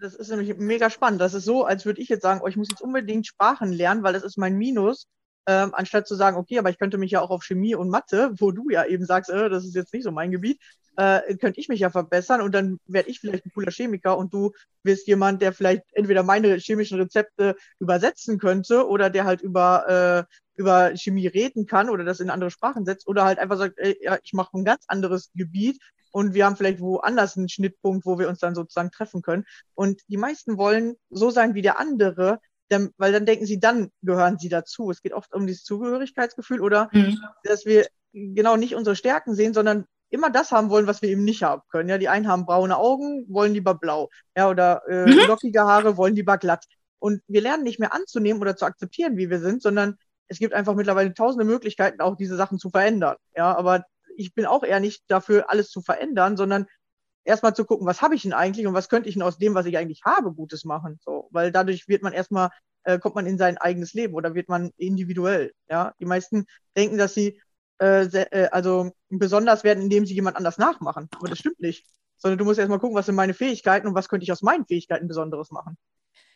Das ist nämlich mega spannend. Das ist so, als würde ich jetzt sagen, oh, ich muss jetzt unbedingt Sprachen lernen, weil das ist mein Minus. Ähm, anstatt zu sagen, okay, aber ich könnte mich ja auch auf Chemie und Mathe, wo du ja eben sagst, äh, das ist jetzt nicht so mein Gebiet, äh, könnte ich mich ja verbessern und dann werde ich vielleicht ein cooler Chemiker und du wirst jemand, der vielleicht entweder meine chemischen Rezepte übersetzen könnte oder der halt über äh, über Chemie reden kann oder das in andere Sprachen setzt oder halt einfach sagt, ey, ja, ich mache ein ganz anderes Gebiet und wir haben vielleicht woanders einen Schnittpunkt, wo wir uns dann sozusagen treffen können. Und die meisten wollen so sein wie der andere, denn, weil dann denken sie, dann gehören sie dazu. Es geht oft um dieses Zugehörigkeitsgefühl oder mhm. dass wir genau nicht unsere Stärken sehen, sondern immer das haben wollen, was wir eben nicht haben können. Ja, die einen haben braune Augen, wollen lieber blau. Ja, oder äh, mhm. lockige Haare, wollen lieber glatt. Und wir lernen nicht mehr anzunehmen oder zu akzeptieren, wie wir sind, sondern es gibt einfach mittlerweile tausende Möglichkeiten, auch diese Sachen zu verändern. Ja, aber ich bin auch eher nicht dafür, alles zu verändern, sondern erstmal zu gucken, was habe ich denn eigentlich und was könnte ich denn aus dem, was ich eigentlich habe, Gutes machen. So, weil dadurch wird man erstmal, äh, kommt man in sein eigenes Leben oder wird man individuell. Ja, die meisten denken, dass sie äh, sehr, äh, also besonders werden, indem sie jemand anders nachmachen. Aber das stimmt nicht. Sondern du musst erstmal gucken, was sind meine Fähigkeiten und was könnte ich aus meinen Fähigkeiten Besonderes machen.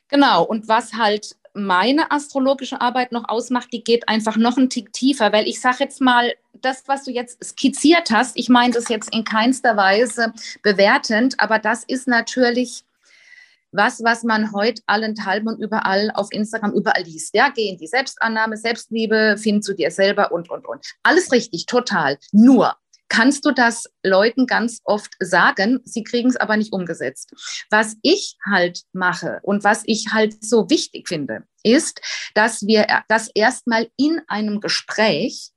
Genau, und was halt meine astrologische Arbeit noch ausmacht, die geht einfach noch einen Tick tiefer, weil ich sage jetzt mal, das, was du jetzt skizziert hast, ich meine das jetzt in keinster Weise bewertend, aber das ist natürlich was, was man heute allenthalben und überall auf Instagram überall liest. Ja, geh in die Selbstannahme, Selbstliebe, find zu dir selber und, und, und. Alles richtig, total. Nur, kannst du das Leuten ganz oft sagen, sie kriegen es aber nicht umgesetzt. Was ich halt mache und was ich halt so wichtig finde, ist, dass wir das erstmal in einem Gespräch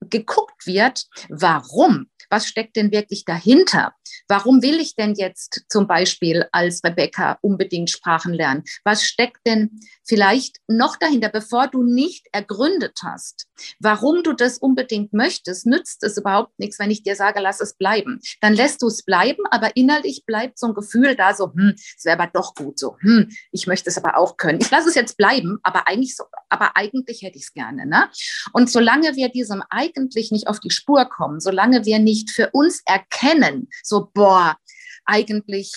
geguckt wird, warum was steckt denn wirklich dahinter? Warum will ich denn jetzt zum Beispiel als Rebecca unbedingt Sprachen lernen? Was steckt denn vielleicht noch dahinter, bevor du nicht ergründet hast, warum du das unbedingt möchtest, nützt es überhaupt nichts, wenn ich dir sage, lass es bleiben. Dann lässt du es bleiben, aber innerlich bleibt so ein Gefühl da, so, hm, es wäre aber doch gut so, hm, ich möchte es aber auch können. Ich lasse es jetzt bleiben, aber eigentlich so, aber eigentlich hätte ich es gerne. Ne? Und solange wir diesem eigentlich nicht auf die Spur kommen, solange wir nicht nicht für uns erkennen, so, boah, eigentlich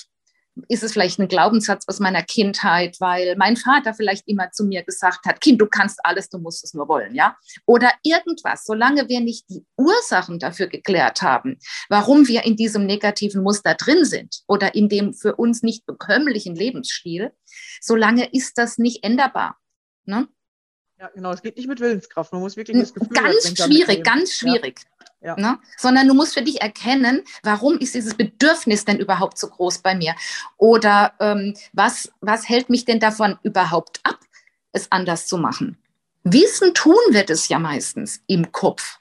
ist es vielleicht ein Glaubenssatz aus meiner Kindheit, weil mein Vater vielleicht immer zu mir gesagt hat, Kind, du kannst alles, du musst es nur wollen, ja? Oder irgendwas, solange wir nicht die Ursachen dafür geklärt haben, warum wir in diesem negativen Muster drin sind oder in dem für uns nicht bekömmlichen Lebensstil, solange ist das nicht änderbar. Ne? Ja, genau, es geht nicht mit Willenskraft. Man muss wirklich das Gefühl Ganz schwierig, ganz schwierig. Ja. Ne? Sondern du musst für dich erkennen, warum ist dieses Bedürfnis denn überhaupt so groß bei mir? Oder ähm, was, was hält mich denn davon überhaupt ab, es anders zu machen? Wissen tun wir das ja meistens im Kopf.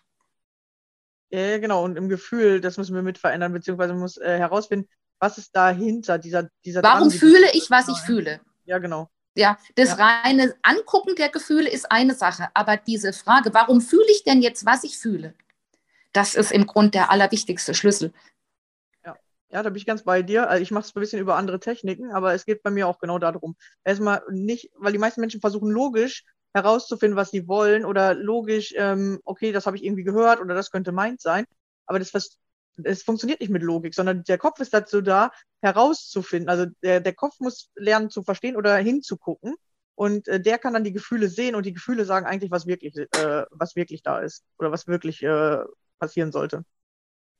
Ja, genau, und im Gefühl, das müssen wir mit verändern, beziehungsweise muss äh, herausfinden, was ist dahinter, dieser, dieser Warum Drang, fühle ich, was ich fühle? Ja, genau. Ja, das ja. reine Angucken der Gefühle ist eine Sache, aber diese Frage, warum fühle ich denn jetzt, was ich fühle? Das ist im Grunde der allerwichtigste Schlüssel. Ja, ja da bin ich ganz bei dir. Also ich mache es ein bisschen über andere Techniken, aber es geht bei mir auch genau darum. Erstmal nicht, weil die meisten Menschen versuchen logisch herauszufinden, was sie wollen oder logisch, ähm, okay, das habe ich irgendwie gehört oder das könnte meint sein. Aber das, es funktioniert nicht mit Logik, sondern der Kopf ist dazu da, herauszufinden. Also der, der Kopf muss lernen zu verstehen oder hinzugucken. Und äh, der kann dann die Gefühle sehen und die Gefühle sagen eigentlich, was wirklich, äh, was wirklich da ist oder was wirklich äh, passieren sollte.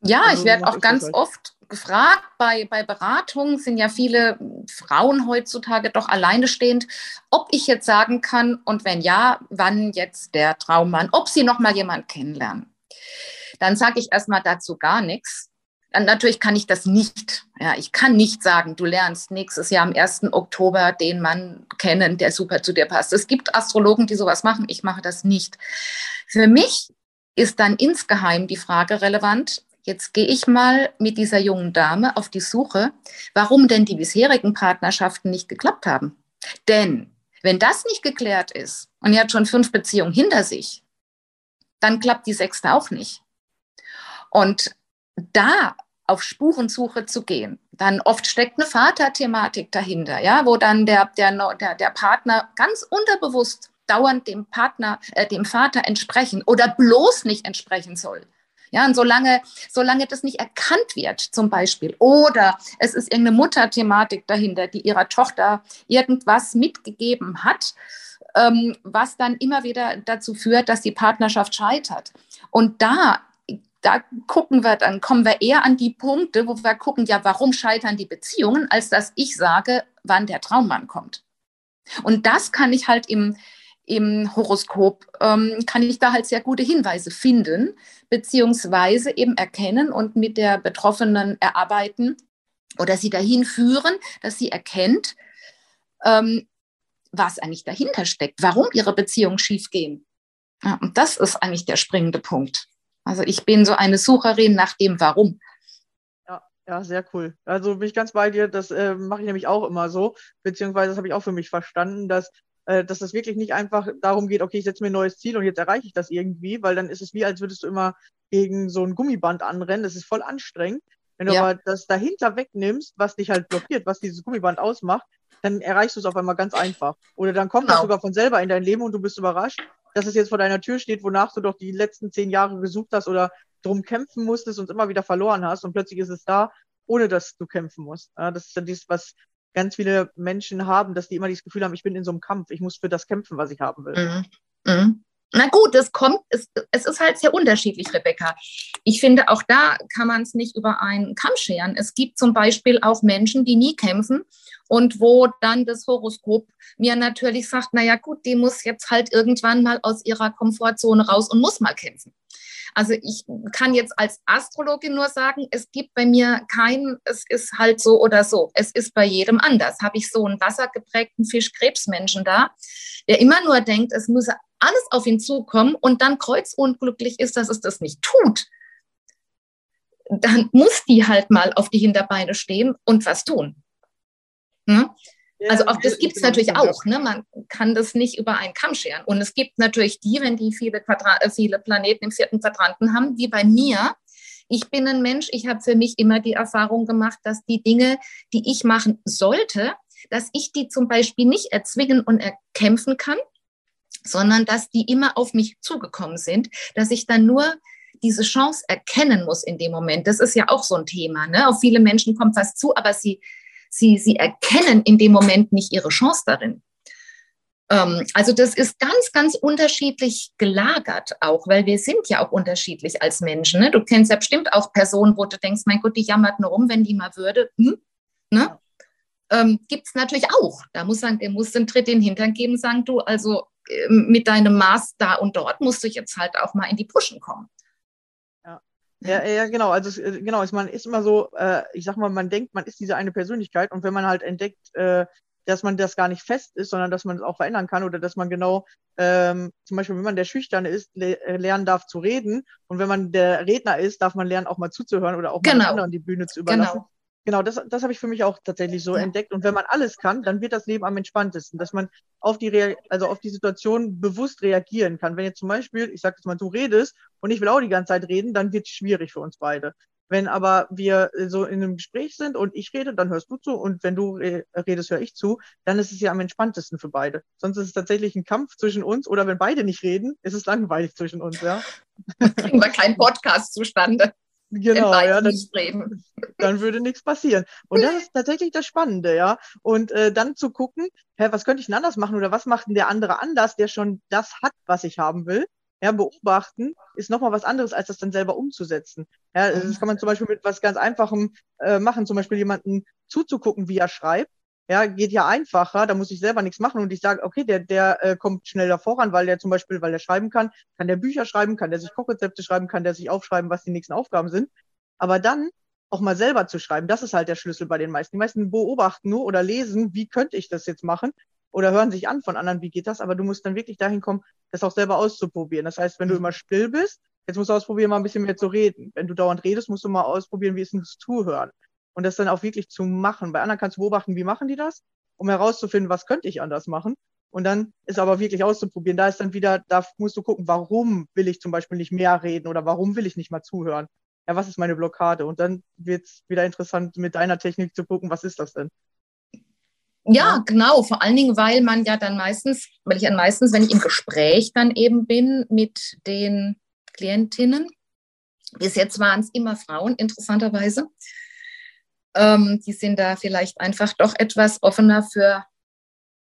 Ja, also, ich werde auch ich ganz halt. oft gefragt, bei, bei Beratungen sind ja viele Frauen heutzutage doch alleine stehend, ob ich jetzt sagen kann und wenn ja, wann jetzt der Traummann, ob sie noch mal jemand kennenlernen dann sage ich erstmal dazu gar nichts. Dann natürlich kann ich das nicht. Ja, ich kann nicht sagen, du lernst nächstes Jahr am 1. Oktober den Mann kennen, der super zu dir passt. Es gibt Astrologen, die sowas machen. Ich mache das nicht. Für mich ist dann insgeheim die Frage relevant. Jetzt gehe ich mal mit dieser jungen Dame auf die Suche, warum denn die bisherigen Partnerschaften nicht geklappt haben. Denn wenn das nicht geklärt ist und ihr hat schon fünf Beziehungen hinter sich, dann klappt die sechste auch nicht. Und da auf Spurensuche zu gehen, dann oft steckt eine Vaterthematik dahinter, ja, wo dann der, der, der, der Partner ganz unterbewusst dauernd dem Partner, äh, dem Vater entsprechen oder bloß nicht entsprechen soll. Ja, und solange, solange das nicht erkannt wird, zum Beispiel, oder es ist irgendeine Mutterthematik dahinter, die ihrer Tochter irgendwas mitgegeben hat, ähm, was dann immer wieder dazu führt, dass die Partnerschaft scheitert. Und da da gucken wir, dann kommen wir eher an die Punkte, wo wir gucken, ja, warum scheitern die Beziehungen, als dass ich sage, wann der Traummann kommt. Und das kann ich halt im, im Horoskop, ähm, kann ich da halt sehr gute Hinweise finden, beziehungsweise eben erkennen und mit der Betroffenen erarbeiten oder sie dahin führen, dass sie erkennt, ähm, was eigentlich dahinter steckt, warum ihre Beziehungen schiefgehen. Ja, und das ist eigentlich der springende Punkt. Also ich bin so eine Sucherin nach dem Warum. Ja, sehr cool. Also bin ich ganz bei dir, das äh, mache ich nämlich auch immer so, beziehungsweise das habe ich auch für mich verstanden, dass äh, dass das wirklich nicht einfach darum geht, okay, ich setze mir ein neues Ziel und jetzt erreiche ich das irgendwie, weil dann ist es wie, als würdest du immer gegen so ein Gummiband anrennen. Das ist voll anstrengend. Wenn du ja. aber das dahinter wegnimmst, was dich halt blockiert, was dieses Gummiband ausmacht, dann erreichst du es auf einmal ganz einfach. Oder dann kommt genau. das sogar von selber in dein Leben und du bist überrascht, dass es jetzt vor deiner Tür steht, wonach du doch die letzten zehn Jahre gesucht hast oder drum kämpfen musstest und immer wieder verloren hast und plötzlich ist es da, ohne dass du kämpfen musst. Ja, das ist ja dies, was ganz viele Menschen haben, dass die immer dieses Gefühl haben, ich bin in so einem Kampf, ich muss für das kämpfen, was ich haben will. Mhm. Mhm. Na gut, es kommt, es, es ist halt sehr unterschiedlich, Rebecca. Ich finde, auch da kann man es nicht über einen Kamm scheren. Es gibt zum Beispiel auch Menschen, die nie kämpfen und wo dann das Horoskop mir natürlich sagt, na ja gut, die muss jetzt halt irgendwann mal aus ihrer Komfortzone raus und muss mal kämpfen. Also ich kann jetzt als Astrologin nur sagen, es gibt bei mir kein, es ist halt so oder so. Es ist bei jedem anders. Habe ich so einen wassergeprägten Fisch-Krebsmenschen da, der immer nur denkt, es müsse alles auf ihn zukommen und dann kreuzunglücklich ist, dass es das nicht tut, dann muss die halt mal auf die Hinterbeine stehen und was tun. Hm? Also auch das gibt es natürlich auch. Ne? Man kann das nicht über einen Kamm scheren. Und es gibt natürlich die, wenn die viele, Quadra äh, viele Planeten im vierten Quadranten haben, wie bei mir. Ich bin ein Mensch, ich habe für mich immer die Erfahrung gemacht, dass die Dinge, die ich machen sollte, dass ich die zum Beispiel nicht erzwingen und erkämpfen kann, sondern dass die immer auf mich zugekommen sind, dass ich dann nur diese Chance erkennen muss in dem Moment. Das ist ja auch so ein Thema. Ne? Auf viele Menschen kommt was zu, aber sie, sie, sie erkennen in dem Moment nicht ihre Chance darin. Ähm, also das ist ganz, ganz unterschiedlich gelagert auch, weil wir sind ja auch unterschiedlich als Menschen. Ne? Du kennst ja bestimmt auch Personen, wo du denkst, mein Gott, die jammert nur rum, wenn die mal würde. Hm? Ne? Ähm, Gibt es natürlich auch. Da muss man, der muss den Tritt in den Hintern geben, sagen du, also ähm, mit deinem Maß da und dort musst du jetzt halt auch mal in die Puschen kommen. Ja, ja, genau. Also äh, genau, man ist immer so, äh, ich sag mal, man denkt, man ist diese eine Persönlichkeit und wenn man halt entdeckt, äh, dass man das gar nicht fest ist, sondern dass man es auch verändern kann oder dass man genau, ähm, zum Beispiel, wenn man der Schüchterne ist, le äh, lernen darf zu reden und wenn man der Redner ist, darf man lernen, auch mal zuzuhören oder auch genau. mal anderen die Bühne zu überlassen. Genau. Genau, das, das habe ich für mich auch tatsächlich so ja. entdeckt. Und wenn man alles kann, dann wird das Leben am entspanntesten, dass man auf die, Rea also auf die Situation bewusst reagieren kann. Wenn jetzt zum Beispiel, ich sage jetzt mal, du redest und ich will auch die ganze Zeit reden, dann wird es schwierig für uns beide. Wenn aber wir so in einem Gespräch sind und ich rede, dann hörst du zu und wenn du redest, höre ich zu, dann ist es ja am entspanntesten für beide. Sonst ist es tatsächlich ein Kampf zwischen uns oder wenn beide nicht reden, ist es langweilig zwischen uns, ja. Kriegen wir keinen Podcast zustande. Genau, ja, dann, dann, würde nichts passieren. Und das ist tatsächlich das Spannende, ja. Und äh, dann zu gucken, hä, was könnte ich denn anders machen oder was macht denn der andere anders, der schon das hat, was ich haben will? Ja, beobachten ist nochmal was anderes, als das dann selber umzusetzen. Ja, das kann man zum Beispiel mit was ganz Einfachem äh, machen, zum Beispiel jemanden zuzugucken, wie er schreibt. Ja, geht ja einfacher, da muss ich selber nichts machen und ich sage, okay, der, der äh, kommt schneller voran, weil der zum Beispiel, weil er schreiben kann, kann der Bücher schreiben, kann der sich Kochrezepte schreiben, kann der sich aufschreiben, was die nächsten Aufgaben sind. Aber dann auch mal selber zu schreiben, das ist halt der Schlüssel bei den meisten. Die meisten beobachten nur oder lesen, wie könnte ich das jetzt machen oder hören sich an von anderen, wie geht das, aber du musst dann wirklich dahin kommen, das auch selber auszuprobieren. Das heißt, wenn du mhm. immer still bist, jetzt musst du ausprobieren, mal ein bisschen mehr zu reden. Wenn du dauernd redest, musst du mal ausprobieren, wie ist denn das Zuhören. Und das dann auch wirklich zu machen. Bei anderen kannst du beobachten, wie machen die das, um herauszufinden, was könnte ich anders machen. Und dann ist aber wirklich auszuprobieren. Da ist dann wieder, da musst du gucken, warum will ich zum Beispiel nicht mehr reden oder warum will ich nicht mal zuhören. Ja, was ist meine Blockade? Und dann wird es wieder interessant, mit deiner Technik zu gucken, was ist das denn? Ja, genau. Vor allen Dingen, weil man ja dann meistens, weil ich dann meistens, wenn ich im Gespräch dann eben bin mit den Klientinnen, bis jetzt waren es immer Frauen, interessanterweise, ähm, die sind da vielleicht einfach doch etwas offener für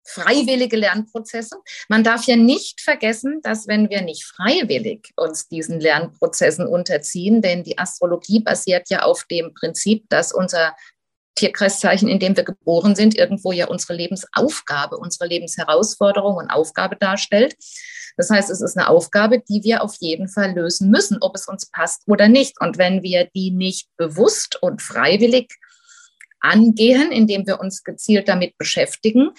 freiwillige Lernprozesse. Man darf ja nicht vergessen, dass wenn wir nicht freiwillig uns diesen Lernprozessen unterziehen, denn die Astrologie basiert ja auf dem Prinzip, dass unser Tierkreiszeichen, in dem wir geboren sind, irgendwo ja unsere Lebensaufgabe, unsere Lebensherausforderung und Aufgabe darstellt. Das heißt, es ist eine Aufgabe, die wir auf jeden Fall lösen müssen, ob es uns passt oder nicht. Und wenn wir die nicht bewusst und freiwillig angehen, indem wir uns gezielt damit beschäftigen,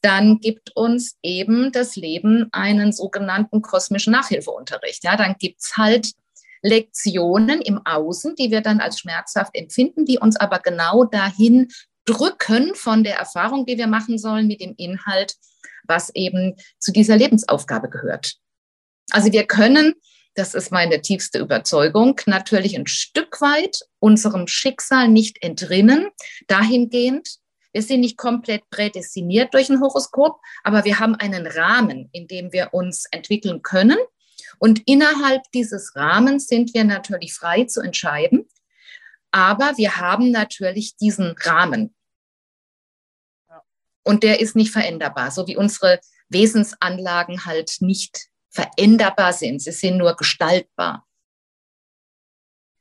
dann gibt uns eben das Leben einen sogenannten kosmischen Nachhilfeunterricht. Ja, dann gibt es halt Lektionen im Außen, die wir dann als schmerzhaft empfinden, die uns aber genau dahin drücken von der Erfahrung, die wir machen sollen mit dem Inhalt, was eben zu dieser Lebensaufgabe gehört. Also wir können, das ist meine tiefste Überzeugung, natürlich ein Stück weit unserem Schicksal nicht entrinnen, dahingehend, wir sind nicht komplett prädestiniert durch ein Horoskop, aber wir haben einen Rahmen, in dem wir uns entwickeln können und innerhalb dieses Rahmens sind wir natürlich frei zu entscheiden, aber wir haben natürlich diesen Rahmen. Und der ist nicht veränderbar, so wie unsere Wesensanlagen halt nicht veränderbar sind. Sie sind nur gestaltbar.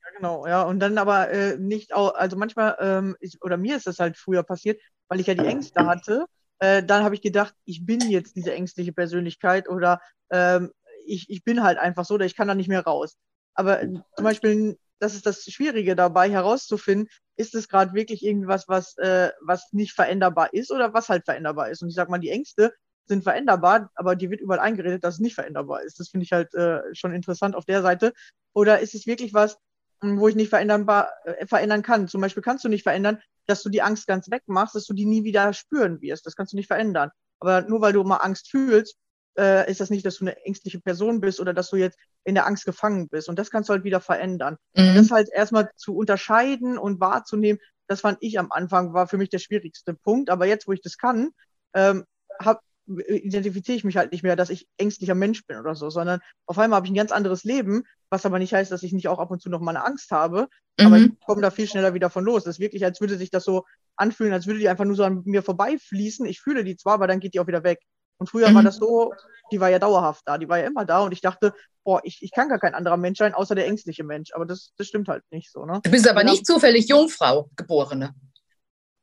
Ja, genau, ja. Und dann aber äh, nicht auch, also manchmal, ähm, ich, oder mir ist das halt früher passiert, weil ich ja die Ängste hatte. Äh, dann habe ich gedacht, ich bin jetzt diese ängstliche Persönlichkeit oder ähm, ich, ich bin halt einfach so, oder ich kann da nicht mehr raus. Aber zum Beispiel, das ist das Schwierige dabei herauszufinden, ist es gerade wirklich irgendwas, was, äh, was nicht veränderbar ist oder was halt veränderbar ist. Und ich sag mal, die Ängste sind veränderbar, aber die wird überall eingeredet, dass es nicht veränderbar ist. Das finde ich halt äh, schon interessant auf der Seite. Oder ist es wirklich was, hm, wo ich nicht veränderbar, äh, verändern kann? Zum Beispiel kannst du nicht verändern, dass du die Angst ganz wegmachst, dass du die nie wieder spüren wirst. Das kannst du nicht verändern. Aber nur weil du mal Angst fühlst, äh, ist das nicht, dass du eine ängstliche Person bist oder dass du jetzt in der Angst gefangen bist. Und das kannst du halt wieder verändern. Mhm. Das halt erstmal zu unterscheiden und wahrzunehmen, das fand ich am Anfang, war für mich der schwierigste Punkt. Aber jetzt, wo ich das kann, ähm, hab, identifiziere ich mich halt nicht mehr, dass ich ängstlicher Mensch bin oder so, sondern auf einmal habe ich ein ganz anderes Leben, was aber nicht heißt, dass ich nicht auch ab und zu noch mal eine Angst habe, mhm. aber ich komme da viel schneller wieder von los. Das ist wirklich, als würde sich das so anfühlen, als würde die einfach nur so an mir vorbeifließen. Ich fühle die zwar, aber dann geht die auch wieder weg. Und früher mhm. war das so, die war ja dauerhaft da, die war ja immer da und ich dachte, boah, ich, ich kann gar kein anderer Mensch sein, außer der ängstliche Mensch. Aber das, das stimmt halt nicht so. Ne? Du bist aber nicht zufällig Jungfrau, Geborene.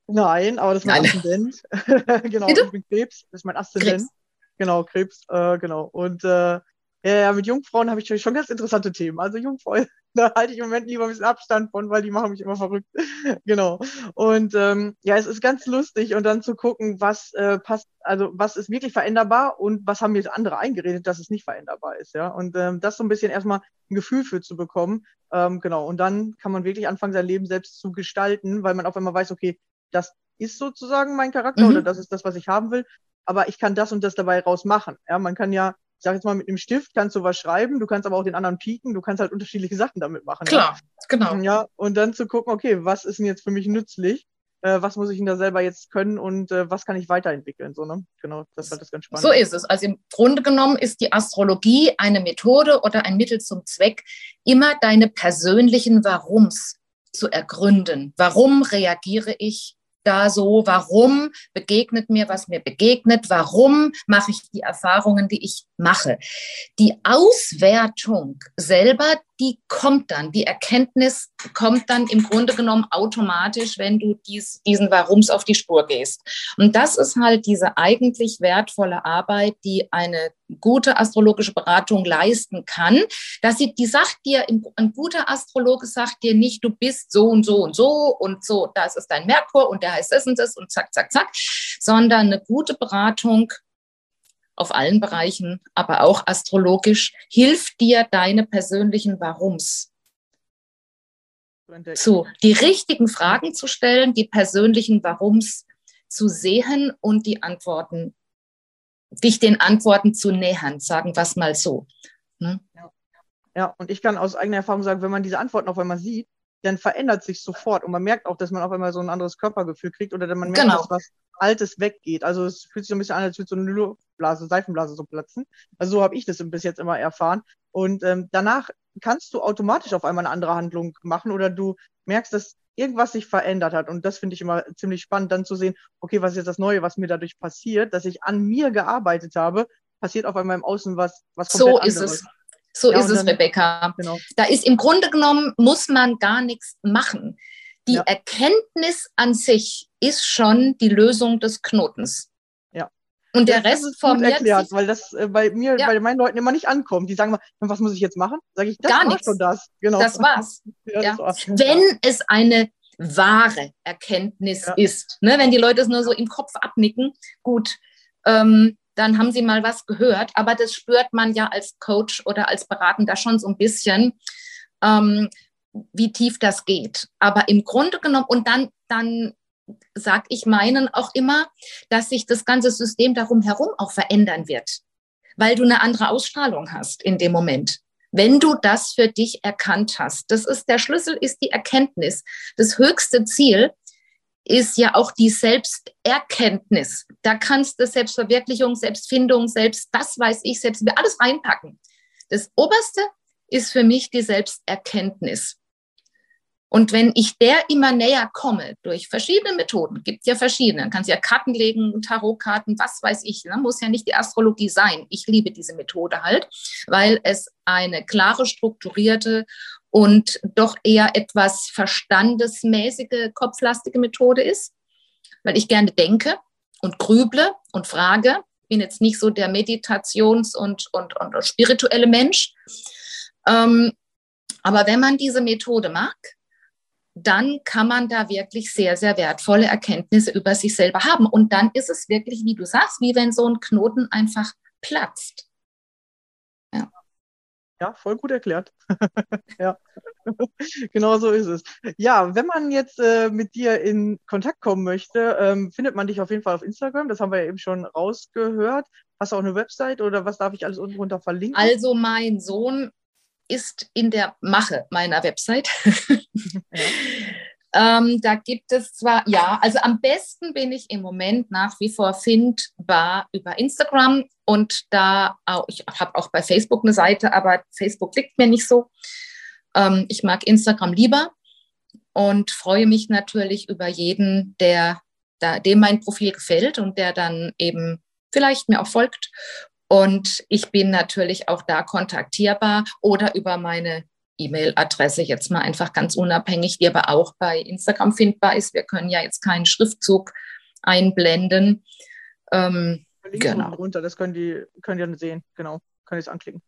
Nein, aber das ist mein Nein. Aszendent. genau, Bitte? ich bin Krebs, das ist mein Aszendent. Krebs. Genau, Krebs, äh, genau. Und äh, Ja, ja, mit Jungfrauen habe ich schon ganz interessante Themen. Also Jungfrau, da halte ich im Moment lieber ein bisschen Abstand von, weil die machen mich immer verrückt. genau. Und ähm, ja, es ist ganz lustig und dann zu gucken, was äh, passt, also was ist wirklich veränderbar und was haben jetzt andere eingeredet, dass es nicht veränderbar ist, ja. Und ähm, das so ein bisschen erstmal ein Gefühl für zu bekommen. Ähm, genau. Und dann kann man wirklich anfangen, sein Leben selbst zu gestalten, weil man auf einmal weiß, okay, das ist sozusagen mein Charakter mhm. oder das ist das, was ich haben will. Aber ich kann das und das dabei raus machen. Ja, man kann ja ich sag jetzt mal, mit einem Stift kannst du was schreiben, du kannst aber auch den anderen pieken, du kannst halt unterschiedliche Sachen damit machen. Klar, ja? genau. Ja, und dann zu gucken, okay, was ist denn jetzt für mich nützlich? Äh, was muss ich denn da selber jetzt können und äh, was kann ich weiterentwickeln? So, ne? Genau, das ist halt das ganz spannend. So ist es. Also im Grunde genommen ist die Astrologie eine Methode oder ein Mittel zum Zweck, immer deine persönlichen Warums zu ergründen. Warum reagiere ich da so? Warum begegnet mir, was mir begegnet? Warum mache ich die Erfahrungen, die ich mache? Die Auswertung selber, die kommt dann, die Erkenntnis kommt dann im Grunde genommen automatisch, wenn du dies, diesen Warums auf die Spur gehst. Und das ist halt diese eigentlich wertvolle Arbeit, die eine gute astrologische Beratung leisten kann. Dass sie, die sagt dir, ein guter Astrologe sagt dir nicht, du bist so und so und so und so, das ist dein Merkur und der heißt das und das und zack, zack, zack, sondern eine gute Beratung auf allen Bereichen, aber auch astrologisch, hilft dir deine persönlichen Warums zu, die richtigen Fragen zu stellen, die persönlichen Warums zu sehen und die Antworten, dich den Antworten zu nähern, sagen wir es mal so. Ne? Ja. ja, und ich kann aus eigener Erfahrung sagen, wenn man diese Antworten auf einmal sieht, dann verändert sich sofort und man merkt auch, dass man auf einmal so ein anderes Körpergefühl kriegt oder man merkt, genau. dass was Altes weggeht. Also es fühlt sich so ein bisschen an, als würde so eine Luftblase, Seifenblase so platzen. Also so habe ich das bis jetzt immer erfahren. Und ähm, danach kannst du automatisch auf einmal eine andere Handlung machen oder du merkst, dass irgendwas sich verändert hat. Und das finde ich immer ziemlich spannend, dann zu sehen, okay, was ist jetzt das Neue, was mir dadurch passiert, dass ich an mir gearbeitet habe, passiert auf einmal im Außen was, was komplett so ist Es. So ja, ist es, dann, Rebecca. Genau. Da ist im Grunde genommen, muss man gar nichts machen. Die ja. Erkenntnis an sich ist schon die Lösung des Knotens. Ja. Und der das Rest formiert erklärt, weil das äh, bei mir, ja. bei meinen Leuten immer nicht ankommt. Die sagen mal, was muss ich jetzt machen? Sage ich, das Gar nichts. schon das. Genau. Das war's. das war's. Wenn es eine wahre Erkenntnis ist, ne, wenn die Leute es nur so im Kopf abnicken, gut, ähm, dann haben sie mal was gehört. Aber das spürt man ja als Coach oder als Beratender schon so ein bisschen. Ähm, wie tief das geht. Aber im Grunde genommen, und dann, dann sage ich meinen auch immer, dass sich das ganze System darum herum auch verändern wird, weil du eine andere Ausstrahlung hast in dem Moment. Wenn du das für dich erkannt hast, das ist der Schlüssel, ist die Erkenntnis. Das höchste Ziel ist ja auch die Selbsterkenntnis. Da kannst du Selbstverwirklichung, Selbstfindung, selbst das weiß ich, selbst alles reinpacken. Das oberste ist für mich die Selbsterkenntnis. Und wenn ich der immer näher komme, durch verschiedene Methoden, gibt ja verschiedene, kannst ja Karten legen, Tarotkarten, was weiß ich, ne? muss ja nicht die Astrologie sein. Ich liebe diese Methode halt, weil es eine klare, strukturierte und doch eher etwas verstandesmäßige, kopflastige Methode ist, weil ich gerne denke und grüble und frage. Bin jetzt nicht so der Meditations- und, und, und spirituelle Mensch. Ähm, aber wenn man diese Methode mag, dann kann man da wirklich sehr, sehr wertvolle Erkenntnisse über sich selber haben. Und dann ist es wirklich, wie du sagst, wie wenn so ein Knoten einfach platzt. Ja, voll gut erklärt. ja, genau so ist es. Ja, wenn man jetzt äh, mit dir in Kontakt kommen möchte, ähm, findet man dich auf jeden Fall auf Instagram. Das haben wir ja eben schon rausgehört. Hast du auch eine Website oder was darf ich alles unten drunter verlinken? Also mein Sohn ist in der Mache meiner Website. Ja. Ähm, da gibt es zwar, ja, also am besten bin ich im Moment nach wie vor findbar über Instagram und da auch, ich habe auch bei Facebook eine Seite, aber Facebook liegt mir nicht so. Ähm, ich mag Instagram lieber und freue mich natürlich über jeden, der da, dem mein Profil gefällt und der dann eben vielleicht mir auch folgt und ich bin natürlich auch da kontaktierbar oder über meine E-Mail-Adresse jetzt mal einfach ganz unabhängig, die aber auch bei Instagram findbar ist. Wir können ja jetzt keinen Schriftzug einblenden. Ähm, genau. runter, das können die, können die dann sehen, genau. Können die es anklicken.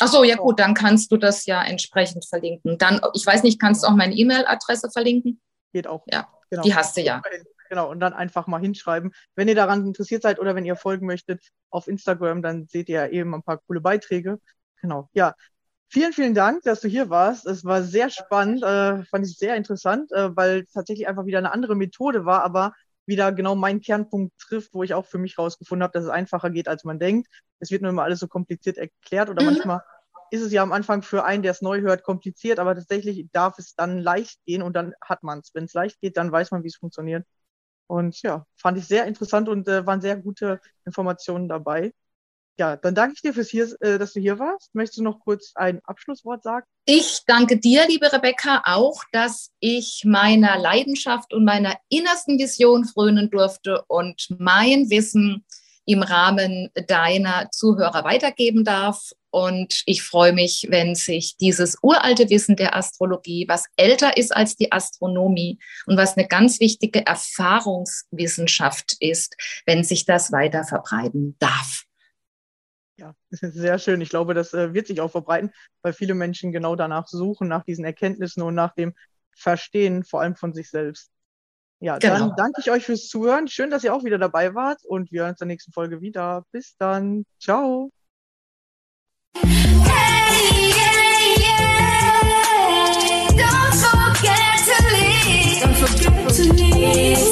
Ach so, ja gut, dann kannst du das ja entsprechend verlinken. Dann, ich weiß nicht, kannst du auch meine E-Mail-Adresse verlinken? Geht auch. Ja, genau. die hast du ja. Genau, und dann einfach mal hinschreiben. Wenn ihr daran interessiert seid oder wenn ihr folgen möchtet auf Instagram, dann seht ihr ja eben ein paar coole Beiträge. Genau, ja. Vielen, vielen Dank, dass du hier warst. Es war sehr spannend, äh, fand ich sehr interessant, äh, weil tatsächlich einfach wieder eine andere Methode war, aber wieder genau meinen Kernpunkt trifft, wo ich auch für mich rausgefunden habe, dass es einfacher geht, als man denkt. Es wird nur immer alles so kompliziert erklärt oder mhm. manchmal ist es ja am Anfang für einen, der es neu hört, kompliziert, aber tatsächlich darf es dann leicht gehen und dann hat man es. Wenn es leicht geht, dann weiß man, wie es funktioniert. Und ja, fand ich sehr interessant und äh, waren sehr gute Informationen dabei. Ja, dann danke ich dir fürs hier, äh, dass du hier warst. Möchtest du noch kurz ein Abschlusswort sagen? Ich danke dir, liebe Rebecca, auch, dass ich meiner Leidenschaft und meiner innersten Vision frönen durfte und mein Wissen im Rahmen deiner Zuhörer weitergeben darf. Und ich freue mich, wenn sich dieses uralte Wissen der Astrologie, was älter ist als die Astronomie und was eine ganz wichtige Erfahrungswissenschaft ist, wenn sich das weiter verbreiten darf ja, sehr schön. Ich glaube, das äh, wird sich auch verbreiten, weil viele Menschen genau danach suchen, nach diesen Erkenntnissen und nach dem Verstehen, vor allem von sich selbst. Ja, genau. dann danke ich euch fürs Zuhören. Schön, dass ihr auch wieder dabei wart und wir hören uns in der nächsten Folge wieder. Bis dann. Ciao. Hey, yeah, yeah.